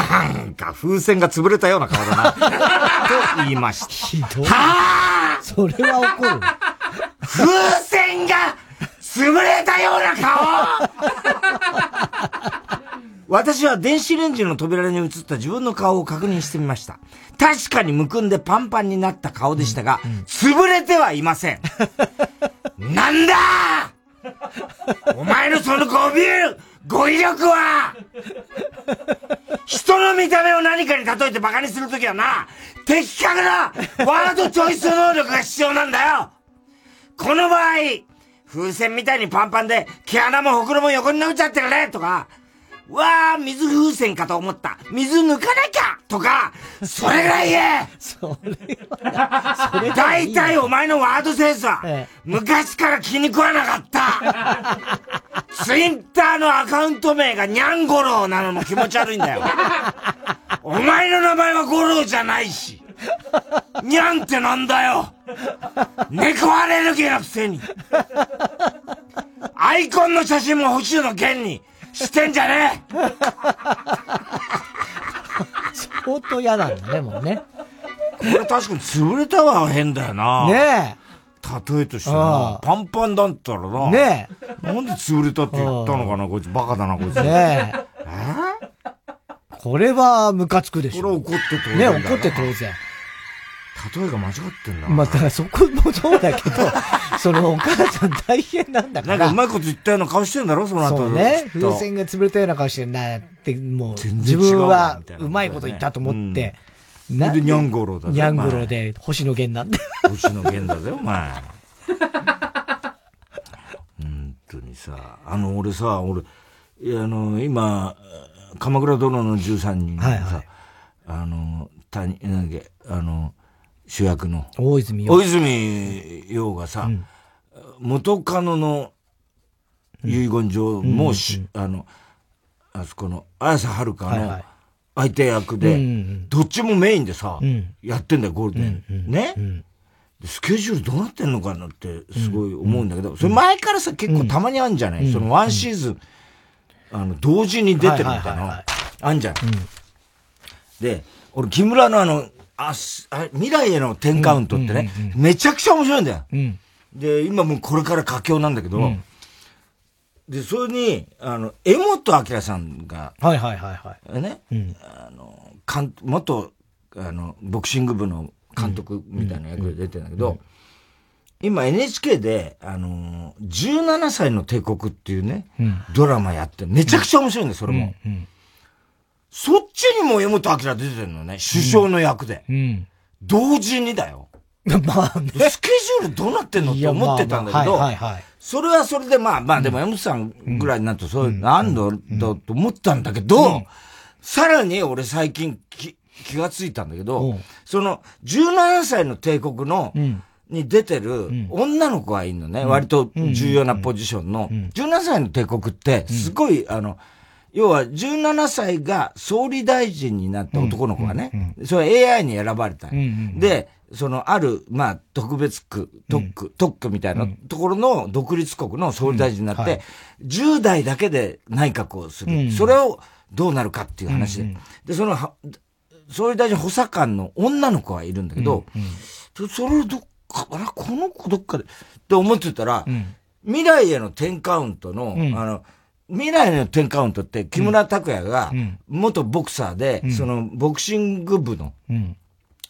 なんか風船が潰れたような顔だな、と言いました。ひどい。はぁそれは怒る。風船が潰れたような顔。私は電子レンジの扉に映った自分の顔を確認してみました。確かにむくんでパンパンになった顔でしたが、潰れてはいません。なんだ！お前のそのこびえる！語彙力は！人の見た目を何かに例えて馬鹿にするときはな、的確なワードチョイス能力が必要なんだよ。この場合、風船みたいにパンパンで毛穴もほくろも横に伸びちゃってるねとか、わあ、水風船かと思った。水抜かなきゃとか、それぐらい言えそれは、それ大体お前のワードセンスは、昔から気に食わなかった。ツイッターのアカウント名がニャンゴロウなのも気持ち悪いんだよ。お前の名前はゴロウじゃないし。ニャンってなんだよ。猫アレルギーのくせに。アイコンの写真も星野源にしてんじゃねえ相当嫌なんだね、もうね。これ確かに潰れたは変だよな。ねえ。例えとしてあなあ。パンパンだったらな。ねえ。なんで潰れたって言ったのかな、こいつ。バカだな、こいつ。ねこれはムカつくでしょ。これ怒って当然ね怒って当然。例えが間違ってんだ。まあ、だからそこもそうだけど、そのお母さん大変なんだから。なんかうまいこと言ったような顔してんだろ、その後。そうね。風船が潰れたような顔してんなって、もう、全自分はうまいこと言ったと思って、なで、ニャンゴロだニャンゴロで、星野源なんで。星野源だぜ、お前。本当にさ、あの、俺さ、俺、いや、あの、今、鎌倉殿の13人さ、はいはい、あの、谷、なんだっけ、あの、主役の。大泉洋。大泉洋がさ、うん、元カノの遺言状もし、うん、あの、あそこの、綾瀬はるかの相手役で、どっちもメインでさ、うん、やってんだよ、ゴールデン。ね、スケジュールどうなってんのかなってすごい思うんだけど、それ前からさ、結構たまにあるんじゃない、そのワンシーズン、あの、同時に出てるみたいな、あんじゃん。で、俺、木村のあの、あ、あ未来への10カウントってね、めちゃくちゃ面白いんだよ。で、今もうこれから佳境なんだけど、で、それに、あの、江本明さんが、はいはいはいはい。ね、あの、かん、元、あの、ボクシング部の監督みたいな役で出てるんだけど、今 NHK で、あのー、17歳の帝国っていうね、うん、ドラマやってめちゃくちゃ面白いんだよ、それも。うんうん、そっちにも江本明出てるのね、首相の役で。同時にだよ。まあ、ね、スケジュールどうなってんのって思ってたんだけど、それはそれでまあまあでも江本さんぐらいになるとそういう、なんだと思ったんだけど、さらに俺最近気気がついたんだけど、その17歳の帝国の、に出てる女の子がいるのね、割と重要なポジションの。17歳の帝国って、すごい、あの、要は17歳が総理大臣になった男の子がね、それ AI に選ばれた。で、そのある、まあ、特別区、特区、特区みたいなところの独立国の総理大臣になって、10代だけで内閣をする。それをどうなるかっていう話で。で、その、総理大臣補佐官の女の子がいるんだけど、それをどっか、あら、この子どっかで、って思ってたら、未来への10カウントの、あの、未来の10カウントって木村拓哉が元ボクサーで、そのボクシング部の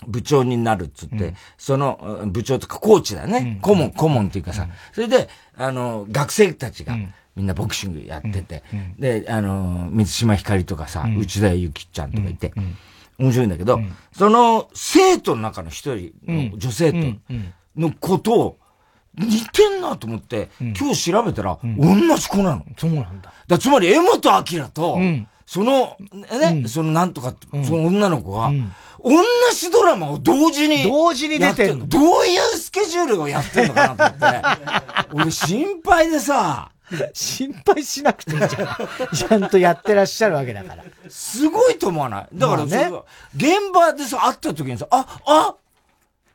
部長になるっつって、その部長とかコーチだね、顧問、顧問っていうかさ、それで、あの、学生たちが、みんなボクシングやってて、で、あの、三島ひかりとかさ、内田ゆきちゃんとかいて、面白いんだけど、その生徒の中の一人の女生徒のことを、似てんなと思って、今日調べたら、同じ子なの。そうなんだ。だつまり、江本明と、その、ね、そのなんとか、その女の子が、同じドラマを同時に。同時に出てるの。どういうスケジュールをやってんのかなと思って。俺心配でさ、心配しなくていいじゃん。ちゃんとやってらっしゃるわけだから。すごいと思わない？だからね、現場でさ、会った時にさ、あ、あ、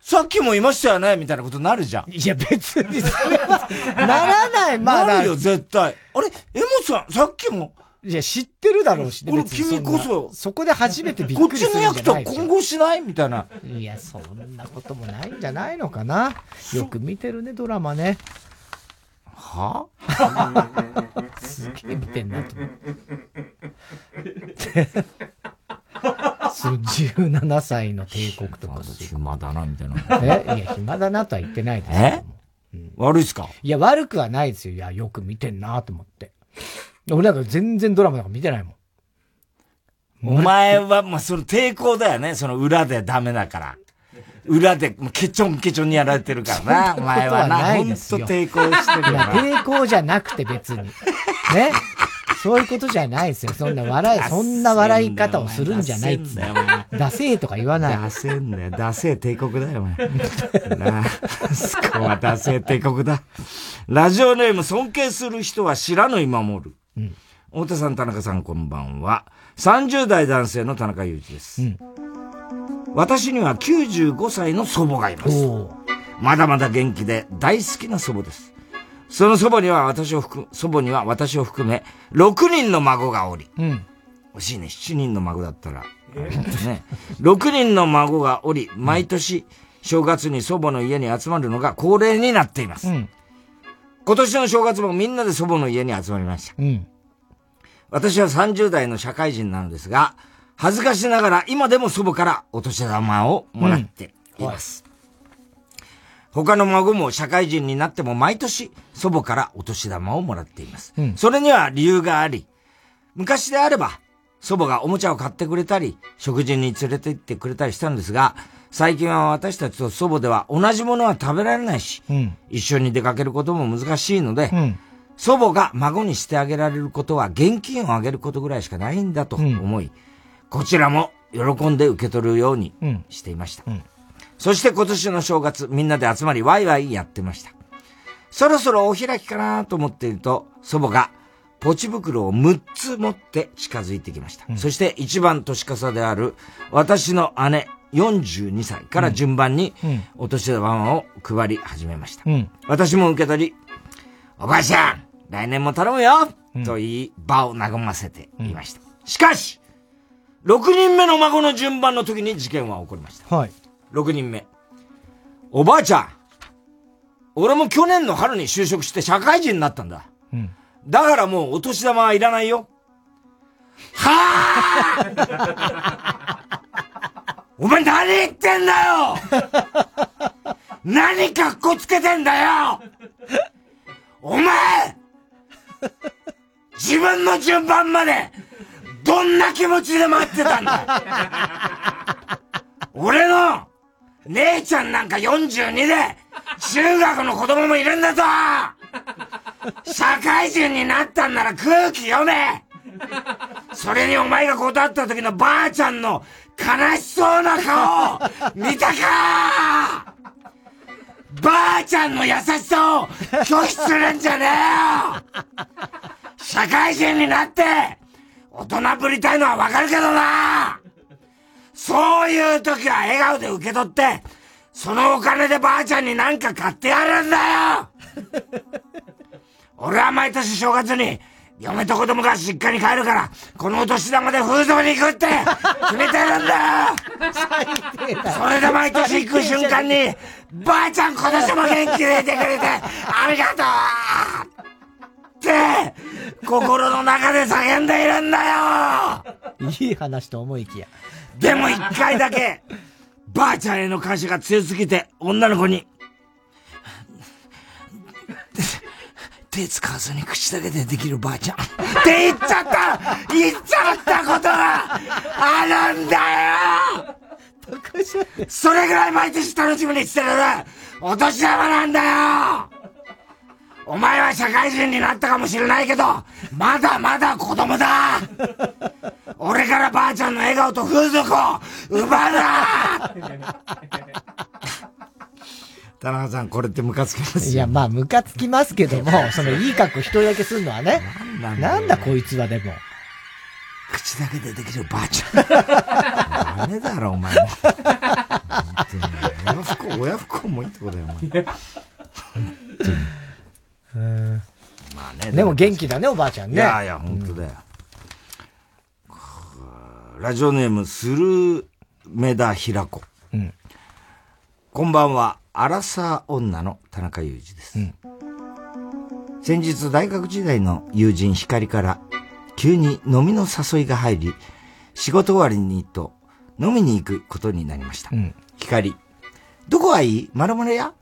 さっきもいましたよねみたいなことになるじゃん。いや、別にそれは、ならない、まだ。なるよ、絶対。あれ？江本さん、さっきも。いや、知ってるだろうしね。俺、君こそ。そこで初めてびっくりするこっちの役と今後しないみたいな。いや、そんなこともないんじゃないのかな。よく見てるね、ドラマね。は？すげえ見てんなと思って。その17歳の帝国とか 暇だな、みたいな。え？いや、暇だなとは言ってないですえ、うん、悪いっすか？いや、悪くはないですよ。いや、よく見てんなと思って。俺なんか全然ドラマなんか見てないもん。お前は、まあ、その抵抗だよね。その裏でダメだから。裏で、ケチョンケチョンにやられてるからな、お前はな。ほんと抵抗してるよな。抵抗じゃなくて別に。ね。そういうことじゃないですよ。そんな笑い、そんな笑い方をするんじゃないっつうダセーとか言わない。ダセーんだよ。ダセー帝国だよ、お前。なあ、そこはダセー帝国だ。ラジオネーム尊敬する人は知らぬ今守る。うん、太田さん、田中さん、こんばんは。30代男性の田中裕二です。うん私には95歳の祖母がいます。まだまだ元気で大好きな祖母です。その祖母には私を含祖母には私を含め6人の孫がおり、うん、惜しいね、7人の孫だったら、ね、6人の孫がおり、毎年正月に祖母の家に集まるのが恒例になっています。うん、今年の正月もみんなで祖母の家に集まりました。うん、私は30代の社会人なのですが、恥ずかしながら今でも祖母からお年玉をもらっています。うん他の孫も社会人になっても毎年祖母からお年玉をもらっています。うん、それには理由があり、昔であれば祖母がおもちゃを買ってくれたり、食事に連れて行ってくれたりしたんですが、最近は私たちと祖母では同じものは食べられないし、うん、一緒に出かけることも難しいので、うん、祖母が孫にしてあげられることは現金をあげることぐらいしかないんだと思い、うん、こちらも喜んで受け取るようにしていました。そして今年の正月、みんなで集まりワイワイやってました。そろそろお開きかなと思っていると、祖母がポチ袋を6つ持って近づいてきました。うん、そして一番年かである私の姉42歳から順番にお年玉を配り始めました。うん、私も受け取り、おばあちゃん、来年も頼むよ、うん、と言い場を和ませていました。しかし、6人目の孫の順番の時に事件は起こりました。はい。6人目。おばあちゃん、俺も去年の春に就職して社会人になったんだ。うん。だからもうお年玉はいらないよ。はあ お前何言ってんだよ何格好つけてんだよお前自分の順番までどんな気持ちで待ってたんだ俺の姉ちゃんなんか42で中学の子供もいるんだぞ。社会人になったんなら空気読め。それにお前が断った時のばあちゃんの悲しそうな顔見たか。ばあちゃんの優しさを拒否するんじゃねえよ。社会人になって大人ぶりたいのはわかるけどな。そういう時は笑顔で受け取って、そのお金でばあちゃんに何か買ってやるんだよ。俺は毎年正月に、嫁と子供が実家に帰るから、このお年玉で風俗に行くって決めてるんだよ。それで毎年行く瞬間に、ばあちゃん今年も元気でいてくれて、ありがとうって、心の中で叫んでいるんだよ。いい話と思いきや。でも一回だけ、ばあちゃんへの感謝が強すぎて、女の子に、手使わずに口だけでできるばあちゃん。って言っちゃった。言っちゃったことがあるんだよ。それぐらい毎年楽しみにしてる。お年玉なんだよお前は社会人になったかもしれないけど、まだまだ子供だ俺からばあちゃんの笑顔と風俗を奪うな 田中さん、これってムカつきますいや、まあ、ムカつきますけども、そのいい格好一人だけするのはね。なんだなんだこいつはでも。口だけでできるばあちゃん。ダメだろ、お前も。親不孝、親不孝もいいってことだよ、お前。本当に。まあね。でも元気だね、おばあちゃんね。いやいや、本当だよ。うん、ラジオネーム、スルーメダヒラコ。うん。こんばんは、アラサー女の田中裕二です。うん、先日、大学時代の友人光から、急に飲みの誘いが入り、仕事終わりにと飲みに行くことになりました。うん、光、どこがいい？〇〇屋？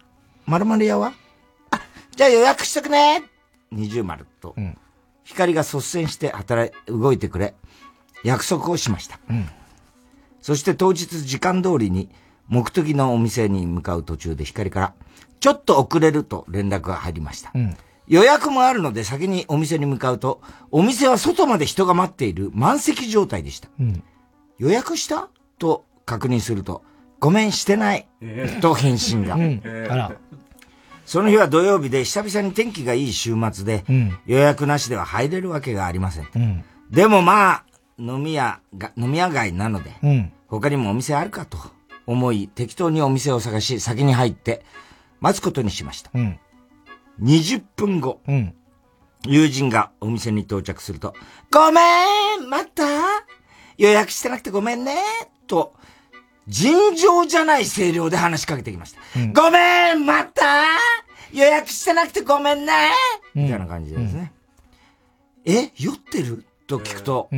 〇〇屋は？じゃあ予約しとくね。二重丸と、うん、光が率先して働い、動いてくれ、約束をしました。うん、そして当日時間通りに目的のお店に向かう途中で光から、ちょっと遅れると連絡が入りました。うん、予約もあるので先にお店に向かうと、お店は外まで人が待っている満席状態でした。予約した？と確認すると、ごめんしてない、と返信が。あら。その日は土曜日で久々に天気がいい週末で、うん、予約なしでは入れるわけがありません。うん、でもまあ、飲み屋が、飲み屋街なので、うん、他にもお店あるかと思い、適当にお店を探し、先に入って、待つことにしました。うん、20分後、友人がお店に到着すると、ごめん待った？予約してなくてごめんねと、尋常じゃない声量で話しかけてきました。うん、ごめん待った？予約してなくてごめんね、みたいな感じですね。うん、え？酔ってる？と聞くと、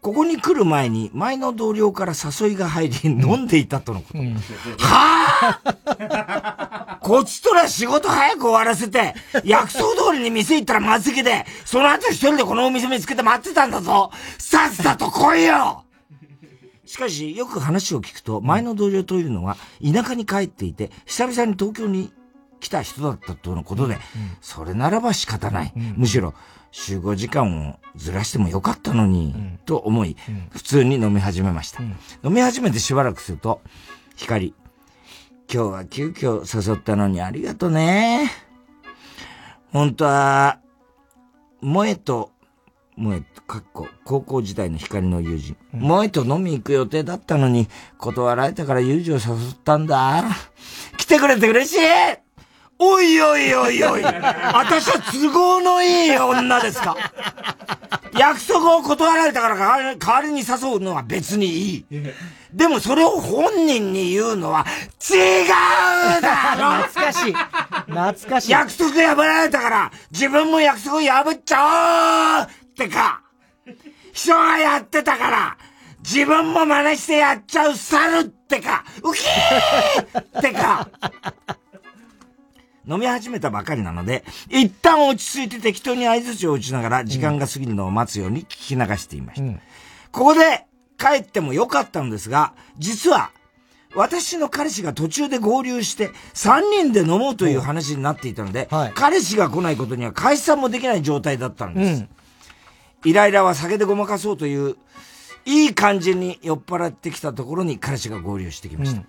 ここに来る前に前の同僚から誘いが入り飲んでいたとのこと。はぁこっちとら仕事早く終わらせて、約束通りに店行ったら満席で、その後一人でこのお店見つけて待ってたんだぞ。さっさと来いよしかし、よく話を聞くと、前の同僚というのは、田舎に帰っていて、久々に東京に来た人だったとのことで、うん、それならば仕方ない。うん、むしろ、集合時間をずらしてもよかったのに、うん、と思い、普通に飲み始めました。飲み始めてしばらくすると、光、今日は急遽誘ったのにありがとね。本当は、萌えと萌え、かっこ、高校時代の光の友人。うん、萌えと飲み行く予定だったのに、断られたから友情誘ったんだ。来てくれて嬉しいおいおいおいおい私は都合のいい女ですか約束を断られたから代わりに誘うのは別にいい。でもそれを本人に言うのは違うだろ懐かしい。懐かしい。約束破られたから自分も約束破っちゃおうってか、人がやってたから、自分も真似してやっちゃう猿ってか、ウキーってか、飲み始めたばかりなので、一旦落ち着いて適当に合図を打ちながら時間が過ぎるのを待つように聞き流していました。うん、ここで帰ってもよかったのですが、実は、私の彼氏が途中で合流して、3人で飲もうという。話になっていたので、はい、彼氏が来ないことには解散もできない状態だったんです。うんイライラは酒でごまかそうという、いい感じに酔っ払ってきたところに彼氏が合流してきました。うん、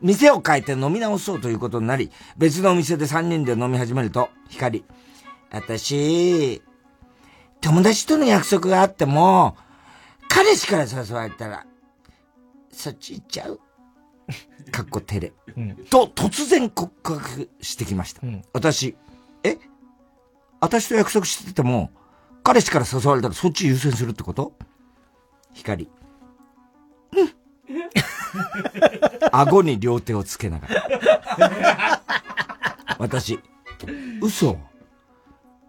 店を変えて飲み直そうということになり、別のお店で3人で飲み始めると、光、私、友達との約束があっても、彼氏から誘われたら、そっち行っちゃう？かっこ照れ、うん。と、突然告白してきました。うん、私、え？私と約束してても、彼氏から誘われたらそっち優先するってこと？光。うん。顎に両手をつけながら。私、嘘。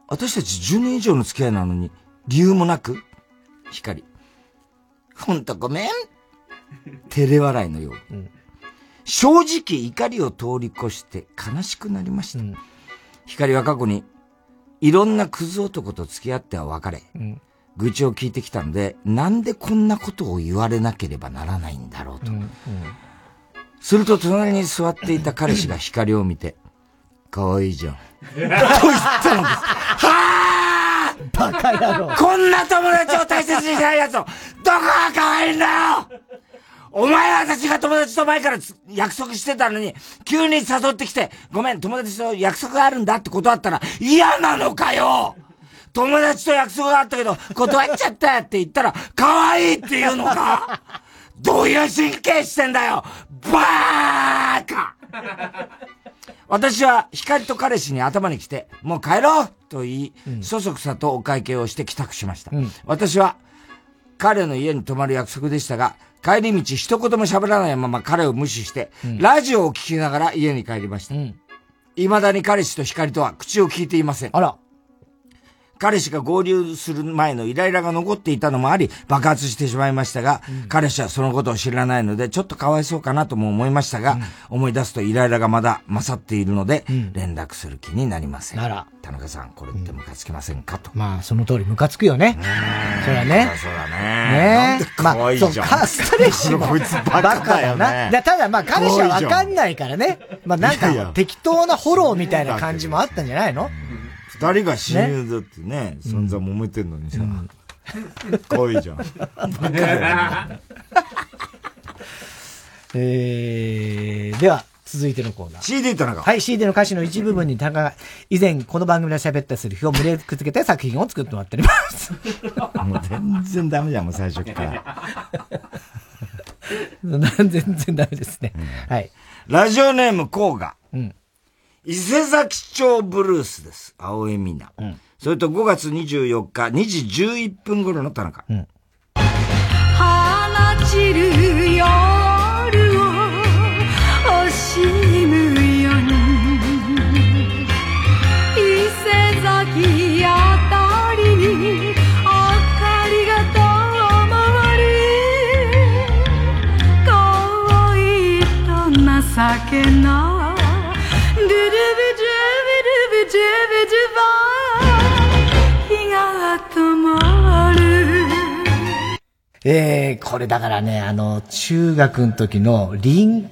私たち10年以上の付き合いなのに、理由もなく？光。ほんとごめん。照れ笑いのよう。うん、正直怒りを通り越して悲しくなりました。うん、光は過去にいろんなクズ男と付き合っては別れ、うん、愚痴を聞いてきたので、なんでこんなことを言われなければならないんだろうと。うんうん、すると隣に座っていた彼氏が光を見て、可愛いじゃん。と言ったのです。はぁバカ野郎。こんな友達を大切にしない奴を、どこが可愛いんだよお前は私が友達と前から約束してたのに、急に誘ってきて、ごめん、友達と約束があるんだって断ったら嫌なのかよ。友達と約束があったけど、断っちゃったって言ったら、可愛いって言うのか。どういう神経してんだよ。バーカ。私は光と彼氏に頭に来て、もう帰ろうと言い、うん、そそくさとお会計をして帰宅しました。うん、私は彼の家に泊まる約束でしたが、帰り道一言も喋らないまま彼を無視して、うん、ラジオを聞きながら家に帰りました。うん、未だに彼氏と光とは口を聞いていません。あら。彼氏が合流する前のイライラが残っていたのもあり、爆発してしまいましたが、うん、彼氏はそのことを知らないので、ちょっとかわいそうかなとも思いましたが、うん、思い出すとイライラがまだ勝っているので、うん、連絡する気になりません。なら。田中さん、これってムカつきませんかと。まあ、その通りムカつくよね。そりゃね。そうだね。ねまあ、そう、カストレッシュこいつバカだよね。ただまあ、彼氏はわかんないからね。まあなんか、適当なフォローみたいな感じもあったんじゃないの？二人が親友だってね、散々揉めてんのにさ。可愛いじゃん。えー、では、続いてのコーナー。CD 田中。はい、CD の歌詞の一部分に田中が以前この番組で喋ったする日を無理くっつけて作品を作ってもらっております。もう全然ダメじゃん、もう最初から。全然ダメですね。うん、はい。ラジオネーム、コーガ。うん。伊勢崎町ブルースです。青江美奈。うん。それと5月24日2時11分頃の田中。うん。放ちる夜を惜しむように伊勢崎あたりに明かりが灯り可愛いと情けないえー、これだからね、あの、中学の時の林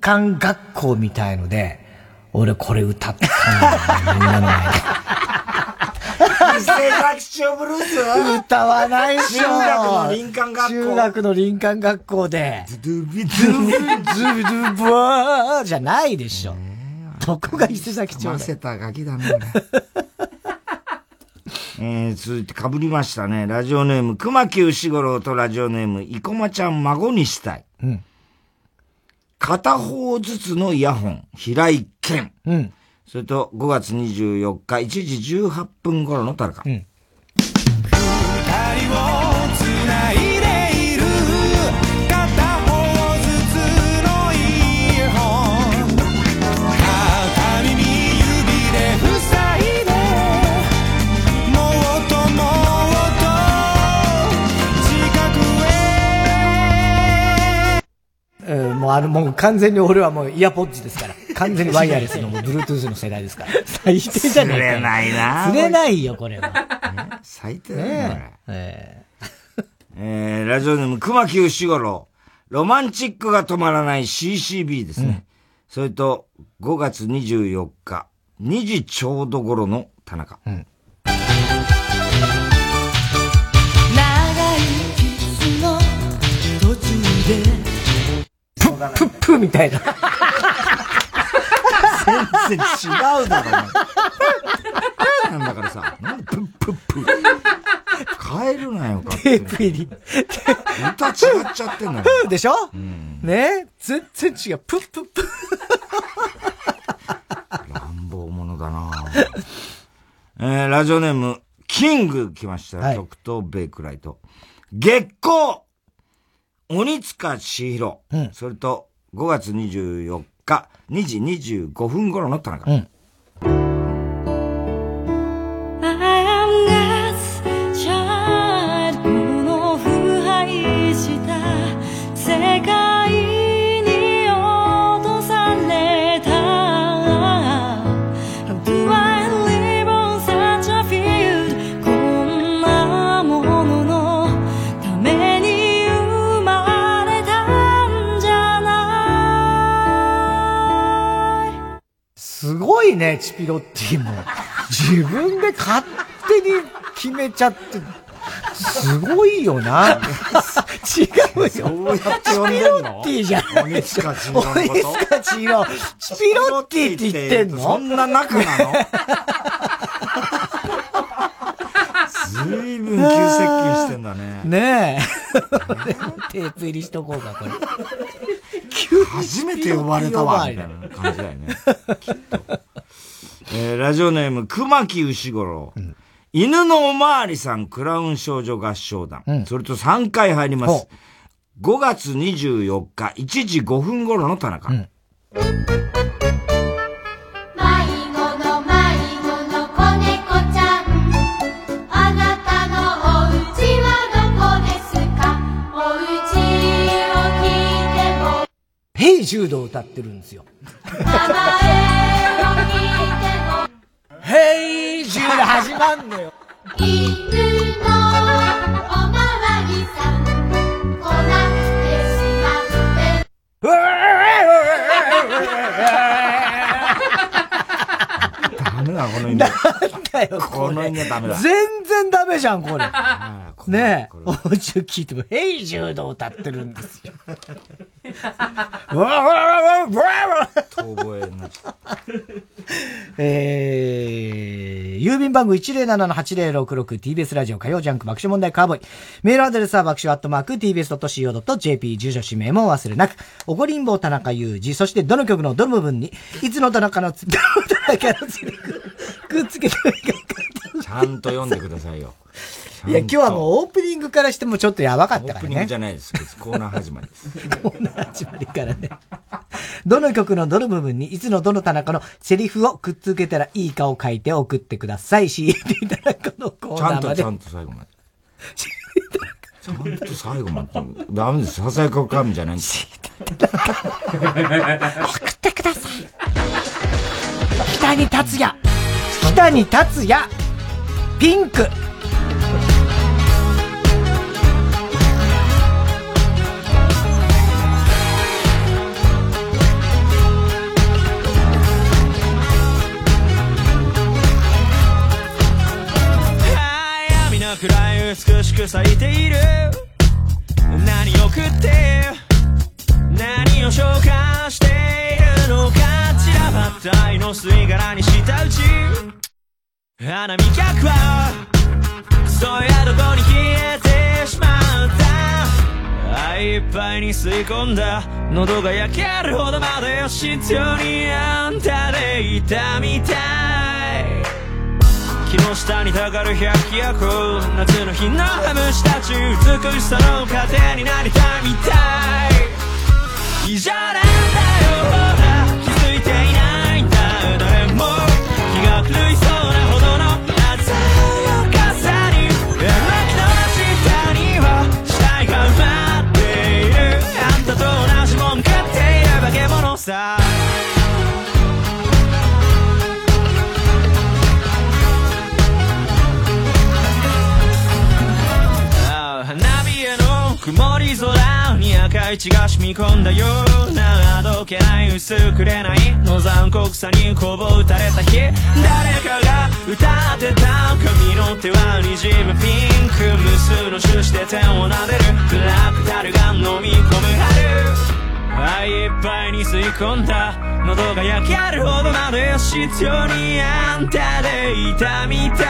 間学校みたいので、俺これ歌ったんだよ、みんなの前で。伊勢崎町ブルース歌わないっしょ。中学の林間学校。中学の林間学校で。ズドゥビドゥビドゥビドゥブワーじゃないでしょ。どこが伊勢崎町だませたガキだね。えー、続いて被りましたね。ラジオネーム、熊木牛五郎とラジオネーム、生駒ちゃん孫にしたい。うん。片方ずつのイヤホン、平井堅。うん。それと、5月24日、1時18分頃の誰か。うん。もうあの、もう完全に俺はもうイヤポッチですから。完全にワイヤレスの、もう Bluetooth の世代ですから。最低じゃねえかよ釣れないな釣れないよ、これは。最低だよ、ねこれ。ええー、ラジオネーム、熊木牛五郎。ロマンチックが止まらない CCB ですね。それと、5月24日、2時ちょうど頃の田中。長いキスの途中でプップップみたいな。全然違うだろ、お前なんだからさ、なんでプップップ。変えるなよ、テープ入り。歌違っちゃってんだよ。でしょ？ね？全然違う。プップップ。乱暴者だなえー、ラジオネーム、キング来ました。極東ベイクライト。月光鬼塚千尋。それと、5月24日、2時25分頃の田中。I ね、チピロッティも。自分で勝手に決めちゃって、すごいよな。違うよ。そうやって呼んでんのチピロッティじゃない。鬼塚。チピロッティって言ってんの？そんな仲なの？ずいぶん急接近してんだね。ねえ。テープ入りしとこうか、これ。初めて呼ばれたわ、みたいな感じだよね。きっと。えーラジオネーム、熊木牛五郎。犬のおまわりさんクラウン少女合唱団。それと3回入ります。5月24日、1時5分頃の田中。迷子の迷子の子猫ちゃんあなたのお家はどこですか？お家を聞いてもヘイジュードを歌ってるんですよ。ヘイジュード始まんのよ。犬のおまわりさん来なくてしまってダ メだ、この犬。なんだよ、この犬はダメだ。全然ダメじゃん、これ。ねえ、お家を聞いても、ヘイジュードを歌ってるんですよ。わわわわわわえ。えー、郵便番号 107-8066TBS ラジオ火曜ジャンク爆笑問題カーボーイ。メールアドレスは爆笑アットマーク TBS.CO.JP 住所氏名もお忘れなく。おごりんぼう田中裕二、そしてどの曲のどの部分に、いつの田中のつ、どの田中のセリフ、くっつけてもいいかちゃんと読んでくださいよ。いや、今日はもうオープニングからしてもちょっとやばかったからオープニングじね。ゃないです。コーナー始まりです。コーナー始まりからね。どの曲のどの部分に、いつのどの田中のセリフをくっつけたらいいかを書いて送ってください。CAT 田中のコちゃんと、ーナーまで。ちゃんと最後まで。ちゃんと最後まで。ダメです。ささやか神じゃないんです。送ってください。北に達也北に達也ピンク。くらい美しく咲いている。何を食って何を消化しているのか。散らばった愛の吸い殻にしたうち花見客はそやどこに消えてしまった愛いっぱいに吸い込んだ喉が焼けるほどまで必要にあんたでいたみたい木の下にたかる百鬼夜行夏の日のハムシたち美しさの糧になりたいみたい異常なんだよさ花火への曇り空に赤い血が染み込んだようなあどけない薄くれないの残酷さにこぼ打たれた日誰かが歌ってた髪の手はにじむピンク無数の種子で手を撫でる。ブラックタルが飲み込む春。愛いっぱいに吸い込んだ喉が焼けるほどまで必要にあんたでいたみたい。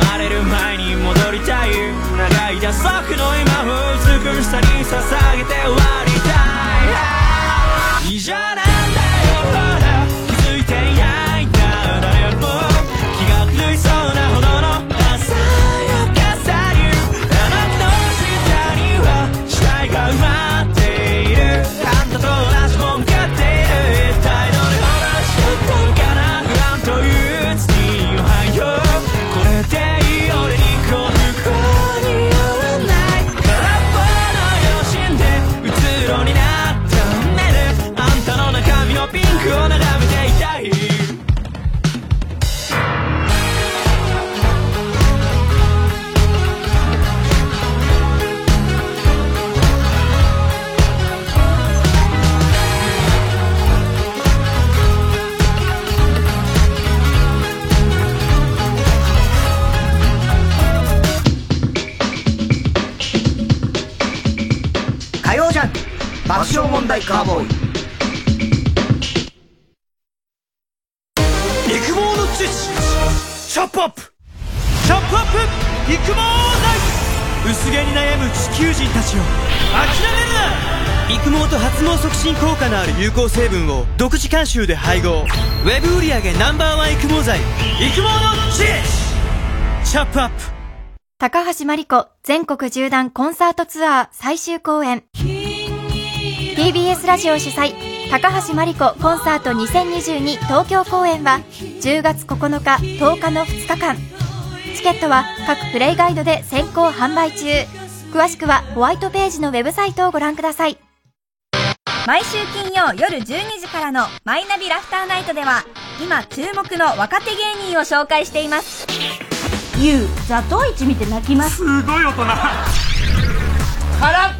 生まれる前に戻りたい。長い打足の今を美しさに捧げて終わりたい。いいじゃない爆笑問題カーボーイ。育毛の知識チョップアップ。チョップアップ育毛剤薄毛に悩む地球人たちよ諦めるな。育毛と発毛促進効果のある有効成分を独自監修で配合。ウェブ売上 Ｎｏ.1 育毛剤。育毛の知識チョップアップ。高橋真理子全国縦断コンサートツアー最終公演 TBS ラジオ主催高橋真理子コンサート2022東京公演は10月9日10日の2日間。チケットは各プレイガイドで先行販売中。詳しくはホワイトページのウェブサイトをご覧ください。毎週金曜夜12時からの「マイナビラフターナイト」では今注目の若手芸人を紹介しています。ゆうザトウイチ見て泣きます？すごい大人。空 っ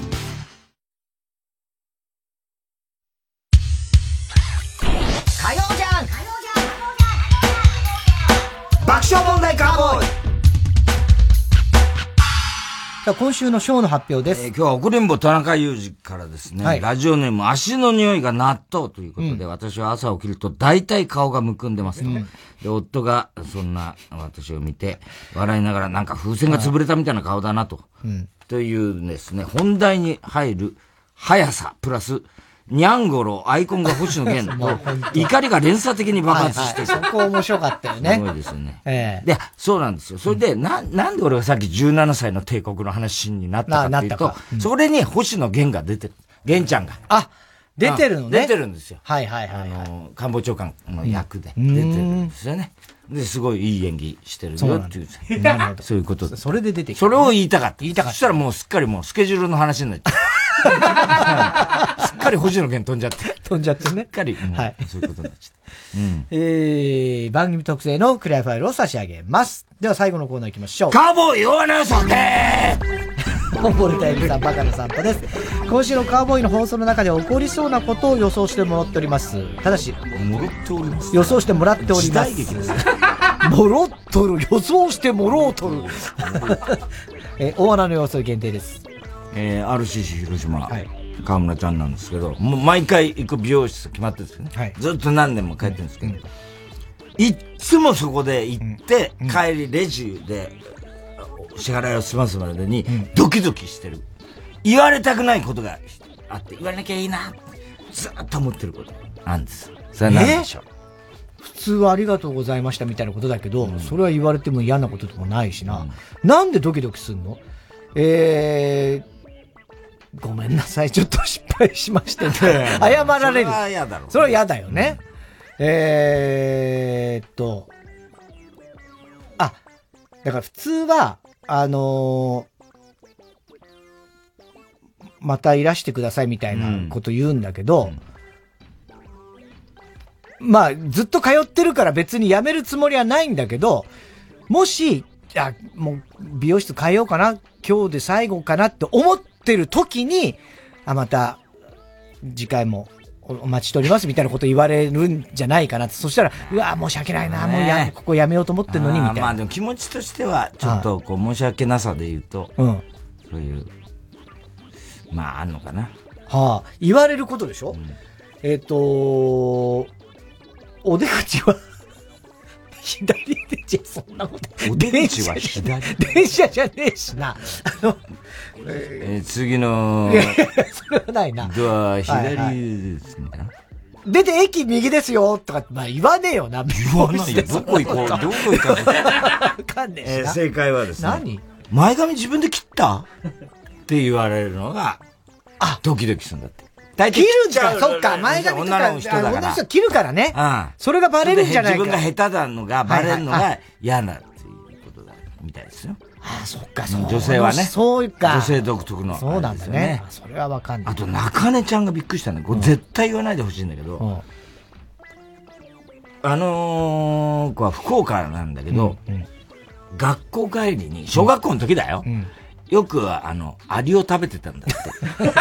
今週のショーの発表です。今日は遅れんぼ田中裕二からですね、はいラジオネーム足の匂いが納豆ということで、私は朝起きると大体顔がむくんでますと。で、夫がそんな私を見て、笑いながらなんか風船が潰れたみたいな顔だなと。うんというですね、本題に入る速さ、プラス、にゃんごろ、アイコンが星野源 もうと本、当怒りが連鎖的に爆発してはいはいそこ面白かったよねすごいですよね。ええで、そうなんですよ。それで、な、なんで俺がさっき17歳の帝国の話になったかっていうとななったか、それに星野源が出てる。源ちゃんが。あ、出てるのね出てるんですよ。はいはいはい。あの、官房長官の役でうん出てるんですよね。で、すごいいい演技してるよっていう。そうなんだなるほどそういうことで。それで出てきたそれを言いたかった。言いたかったそしたらもうすっかりもうスケジュールの話になっちゃう。すっかり星野源飛んじゃって。飛んじゃってね。すっかり、うんはい。そういうことになっちゃった。うん。えー、番組特製のクリアファイルを差し上げます。では最後のコーナー行きましょう。カーボーイ弱な酒本堀田恵美さん、バカの散歩です。今週のカーボーイの放送の中で起こりそうなことを予想してもらっております。ただし、もらっております。予想してもらっております。時代劇です。もろっとる、予想してもろうとる。えー大穴の予想限定です。えー、RCC 広島、河村ちゃんなんですけど、もう毎回行く美容室決まってるんですよね。ずっと何年も帰ってるんですけど、いっつもそこで行って、帰りレジで支払いを済ますまでに、ドキドキしてる。言われたくないことがあって、言われなきゃいいな、ずっと思ってることなんです。それは何でしょう、普通はありがとうございましたみたいなことだけど、それは言われても嫌なこととかないしな。なんでドキドキすんの？えー、ごめんなさい、ちょっと失敗しまして、ね、謝られる。それは嫌だろうそれは嫌だよね。えーっと、あ、だから普通は、あのーまたいらしてくださいみたいなこと言うんだけど、まあ、ずっと通ってるから別に辞めるつもりはないんだけど、もし、あ、もう美容室変えようかな、今日で最後かなって思ってる時に、あ、また、次回もおお待ちしておりますみたいなこと言われるんじゃないかなって。そしたら、うわ、申し訳ないな、もうや、ここ辞めようと思ってんのに、みたいな。まあでも気持ちとしては、ちょっとこう申し訳なさで言うと、うん。そういう、まああんのかな。はあ、言われることでしょ、えっ、とお出口は左で、じゃそんなこと。お出口は左電車じゃねえしな。あの、えー次のいやいやそれはないな。ドアはい左はいですね。出て駅右ですよとか、まあ言わねえよな。言わないよどこ行こう？どこ行かないわかんねえしな。えー正解はですね。何？前髪自分で切った？って言われるのが、ドキドキするんだって。大切るん切っちゃうだ。そっか、前髪とか、女の人だからあ女の人切るからね。うん。それがバレるんじゃないか。自分が下手なのがバレるのが嫌なっていうことだ、みたいですよ。あ、そっか、そう。女性はね。そうか。女性独特の。そうなんですよね。それはわかんない。あと、中根ちゃんがびっくりしたね。これ絶対言わないでほしいんだけど、あのー子は福岡なんだけど、学校帰りに、小学校の時だよ。よく、あの、アリを食べてたんだって。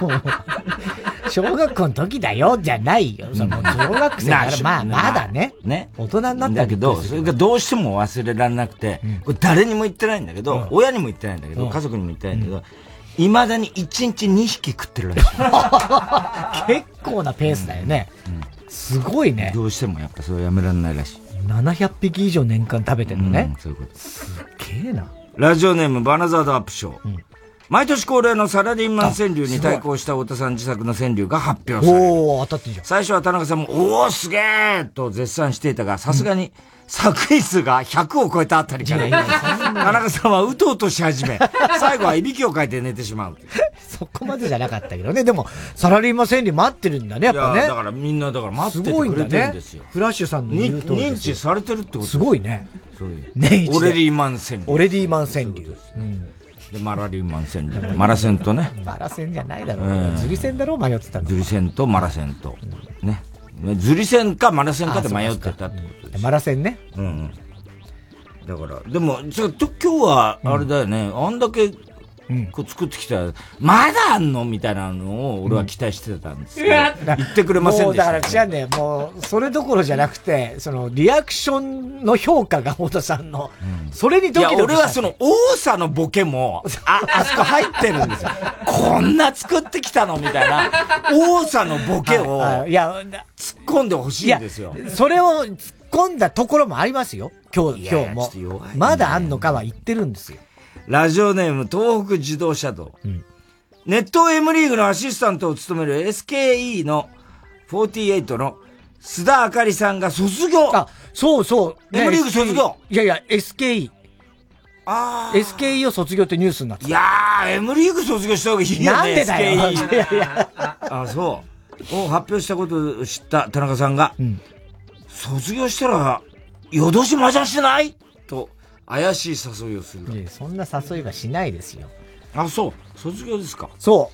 小学校の時だよ、じゃないよ。その、小学生から、まあ、まだね。ね。大人になったらだけど、それがどうしても忘れられなくて、これ誰にも言ってないんだけど、親にも言ってないんだけど、うん家族にも言ってないんだけど、未だに1日2匹食ってるらしい。結構なペースだよね。すごいね。どうしてもやっぱそれはやめられないらしい。700匹以上年間食べてるのね。そういうこと。すっげえな。ラジオネームバナザードアップショー。毎年恒例のサラリーマン川柳に対抗した太田さん自作の川柳が発表される。おー、当たってんじゃん。最初は田中さんも、おーすげーと絶賛していたが、さすがに作品数が100を超えたあたりから、田中さんはうとうとし始め、最後はいびきをかいて寝てしまう。そこまでじゃなかったけどね。でも、サラリーマン川柳待ってるんだね、やっぱね。だからみんなだから待っててくれてるんですよ。フラッシュさんの言う認知されてるってことすごいね。そういう。年一でオレリーマン川柳。オレリーマン川柳。うん。で、マラリーマン川柳。マラセンとね。マラセンじゃないだろうんう。ズリセンだろう迷ってたの。ズリセンとマラセンと。ね。ズリセンかマラセンかで迷ってたってことマラセンね。うんうん。だから、でも、ちょっと今日は、あれだよね、あんだけ、こう作ってきたら、まだあんの？みたいなのを俺は期待してたんですけど、言ってくれませんでしたね、だから違うんだよ。もう、それどころじゃなくて、その、リアクションの評価が太田さんの、それにドキドキ俺はその、多さのボケも、あ、あそこ入ってるんですよ。こんな作ってきたの？みたいな、多さのボケを、はいや、突っ込んでほしいんですよ。それを突っ込んだところもありますよ。今日、今日も。まだあんのかは言ってるんですよ。ラジオネーム東北自動車道。ネット M リーグのアシスタントを務める SKE の48の須田あかりさんが卒業。あ、そうそう。M リーグ卒業。いやいや、SKE。あ SKE を卒業ってニュースになっていやー、M リーグ卒業した方がいいよね。なんでだよ SKE いやいやあ、そう。を発表したことを知った田中さんが、卒業したら、夜通し麻雀してない？と、怪しい誘いをする。いやそんな誘いはしないですよ。あ、そう。卒業ですか。そ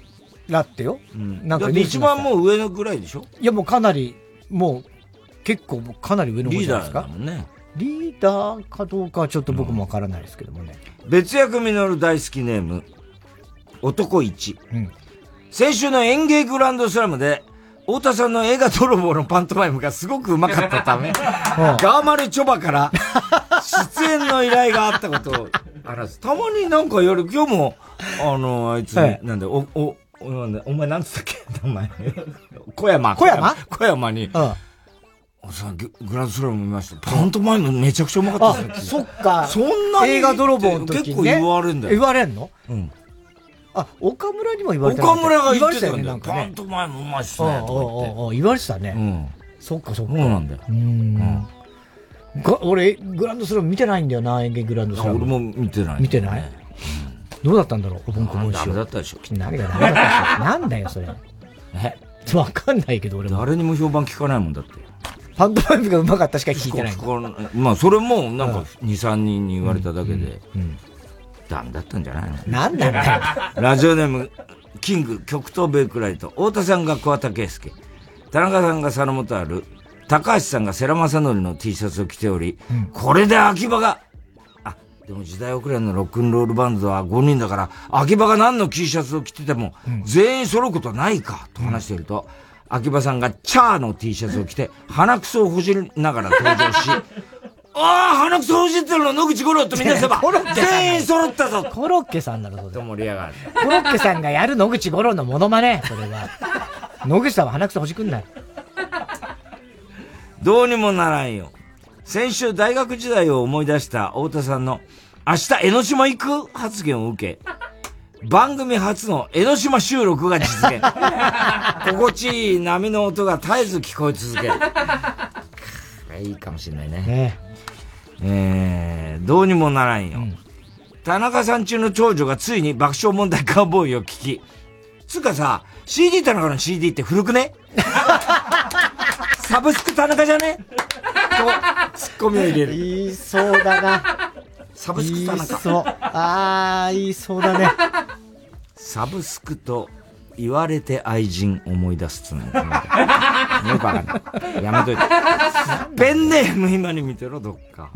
う。だってよ。うん。なんか一番もう上のぐらいでしょ？いやもうかなり、もう、結構もうかなり上の方リーダーじゃないですか。だもんね。リーダーかどうかはちょっと僕もわからないですけどもね。別役実る大好きネーム、男一。うん先週の演芸グランドスラムで、太田さんの映画泥棒のパントマイムがすごく上手かったため、ガーマルチョバから出演の依頼があったことを話す。たまになんか夜、今日も、あの、あいつ、はいなんで、お、お、おなんだお前なんつったっけ？名前。小山。小山？小山に、うん。さググランドスラム見ました。パントマイムめちゃくちゃうまかったですね。そっか。そんなに映画泥棒の時に、ね。結構言われんだよ言われんの？うん。あ、岡村にも言われたの岡村が言ってたよね。なんかね。パントマイムうまいっすうんね。言われてたね。うん。そっかそっか。そうなんだよ。うん。が俺、グランドスラム見てないんだよな、演芸グランドスラム。俺も見てない。見てない？どうだったんだろう、おぼんこぼんダメだったでしょ。何がダメだったでしょ。なんだよ、それ。え？わかんないけど、俺も。誰にも評判聞かないもんだって。パントマイムがうまかったしか聞いてない。まあ、それも、なんか、2、3人に言われただけで、ダメだったんじゃないの？なんなんだよ。ラジオネーム、キング、極東ベイクライト、太田さんが桑田佳祐、田中さんが佐野元春、高橋さんが世良正則の T シャツを着ており、これで秋葉が、あ、でも時代遅れのロックンロールバンドは5人だから、秋葉が何の T シャツを着てても、全員揃うことはないか、と話していると、秋葉さんがチャーの T シャツを着て、鼻くそをほじりながら登場し、ああ、鼻くそほじってるの野口五郎と皆様コロッケさん全員揃ったぞコロッケさんだろ、それ。と盛り上がる。コロッケさんがやる野口五郎のモノマネ、それは。野口さんは鼻くそほじくんない。どうにもならんよ。先週大学時代を思い出した太田さんの明日江ノ島行く発言を受け、番組初の江ノ島収録が実現。心地いい波の音が絶えず聞こえ続ける。いいかもしれないね。ねえー、どうにもならんよ。田中さん中の長女がついに爆笑問題カーボーイを聞き、つうかさ、CD 田中の CD って古くね？サブスク田中じゃね？と、ツッコミを入れる。言いそうだな。サブスク田中。言いそう。あー、言いそうだね。サブスクと言われて愛人思い出すつの。よくわかんない。やめといて。ペンネーム今に見てろ、どっか。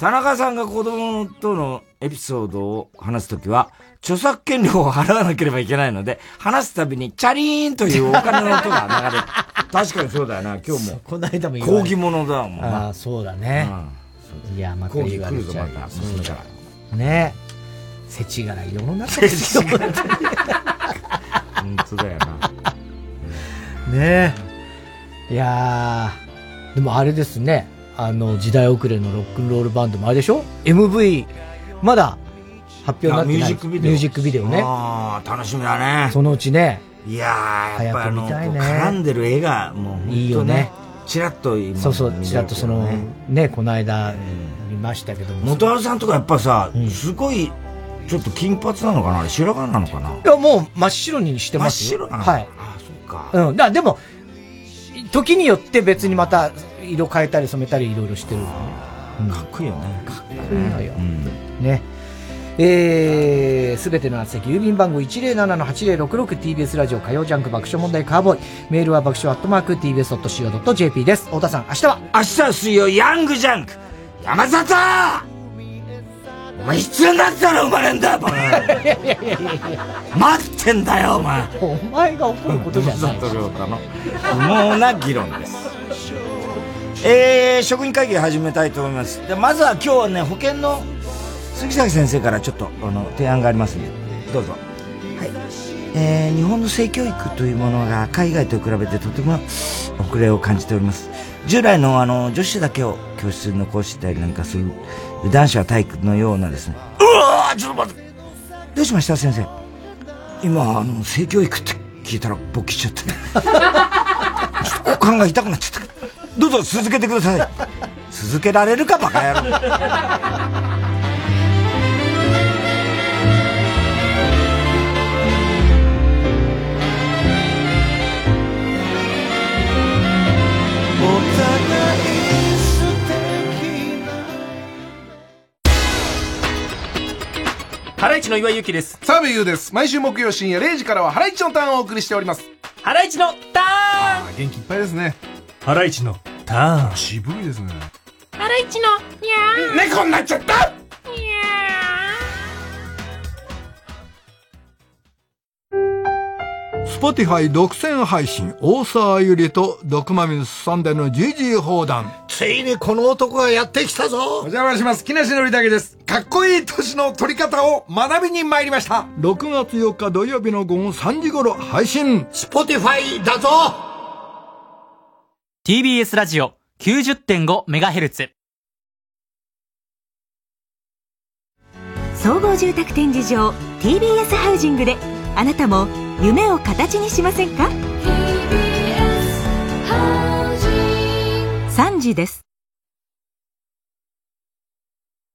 田中さんが子供とのエピソードを話すときは、著作権料を払わなければいけないので、話すたびにチャリーンというお金の音が流れる。確かにそうだよな、今日も。この間も言われ抗議物だもんな。ああ、そうだね。いや、また抗議言われちゃう来るぞ、また。そう娘かだら。ね世知辛い世の中ですよ。本当だよな。ねえ。いやー、でもあれですね。あの、時代遅れのロックンロールバンドもあれでしょ ?MV、まだ発表になってない。あミュージックビデオミュージックビデオね。楽しみだね。そのうちね。いやー、やっぱあの、ね絡んでる絵が、もうね、いいよねチラッと今そうそう、ちらっとその、ね、この間、見ましたけども。元原さんとかやっぱさ、すごい、ちょっと金髪なのかな？あれ白髪なのかな？いや、もう真っ白にしてますよ。真っ白なのはい。あそっか。うん。だでも、時によって別にまた色変えたり染めたりいろいろしてる。かっこいいよね。かっこいいのよ。ね。えー、すべての宛先、郵便番号 107-8066TBS ラジオ火曜ジャンク爆笑問題カーボーイ。メールは爆笑アットマーク TBS.CO.JP です。太田さん、明日は？明日は水曜ヤングジャンク山里お前いつになったら生まれんだよ、バカ待ってんだよ、お前。お前が怒ることじゃない。山里亮太の不毛な議論です。えー、職員会議始めたいと思います。でまずは今日はね、保険の杉崎先生からちょっとあの提案がありますんで、どうぞ。はい。えー、日本の性教育というものが海外と比べてとても遅れを感じております。従来のあの女子だけを教室に残したりなんかする男子は体育のようなですね。うわちょっと待ってどうしました先生？今あの性教育って聞いたら勃起しちゃって。ちょっと股間が痛くなっちゃった。どうぞ続けてください。続けられるかバカ野郎。ハライチの岩井勇気です。澤部佑です。毎週木曜深夜0時からはハライチのターンをお送りしております。ハライチのターン元気いっぱいですね。ハライチのターン。渋いですね。ハライチのにゃー猫になっちゃった Spotify 独占配信、大沢ゆりと毒まみずさんでのジジイ放談。ついにこの男がやってきたぞお邪魔します。木梨憲武です。かっこいい年の取り方を学びに参りました。6月4日土曜日の午後3時頃配信。 Spotify だぞ TBS ラジオ 90.5MHz。総合住宅展示場 TBS ハウジングであなたも夢を形にしませんか？3時です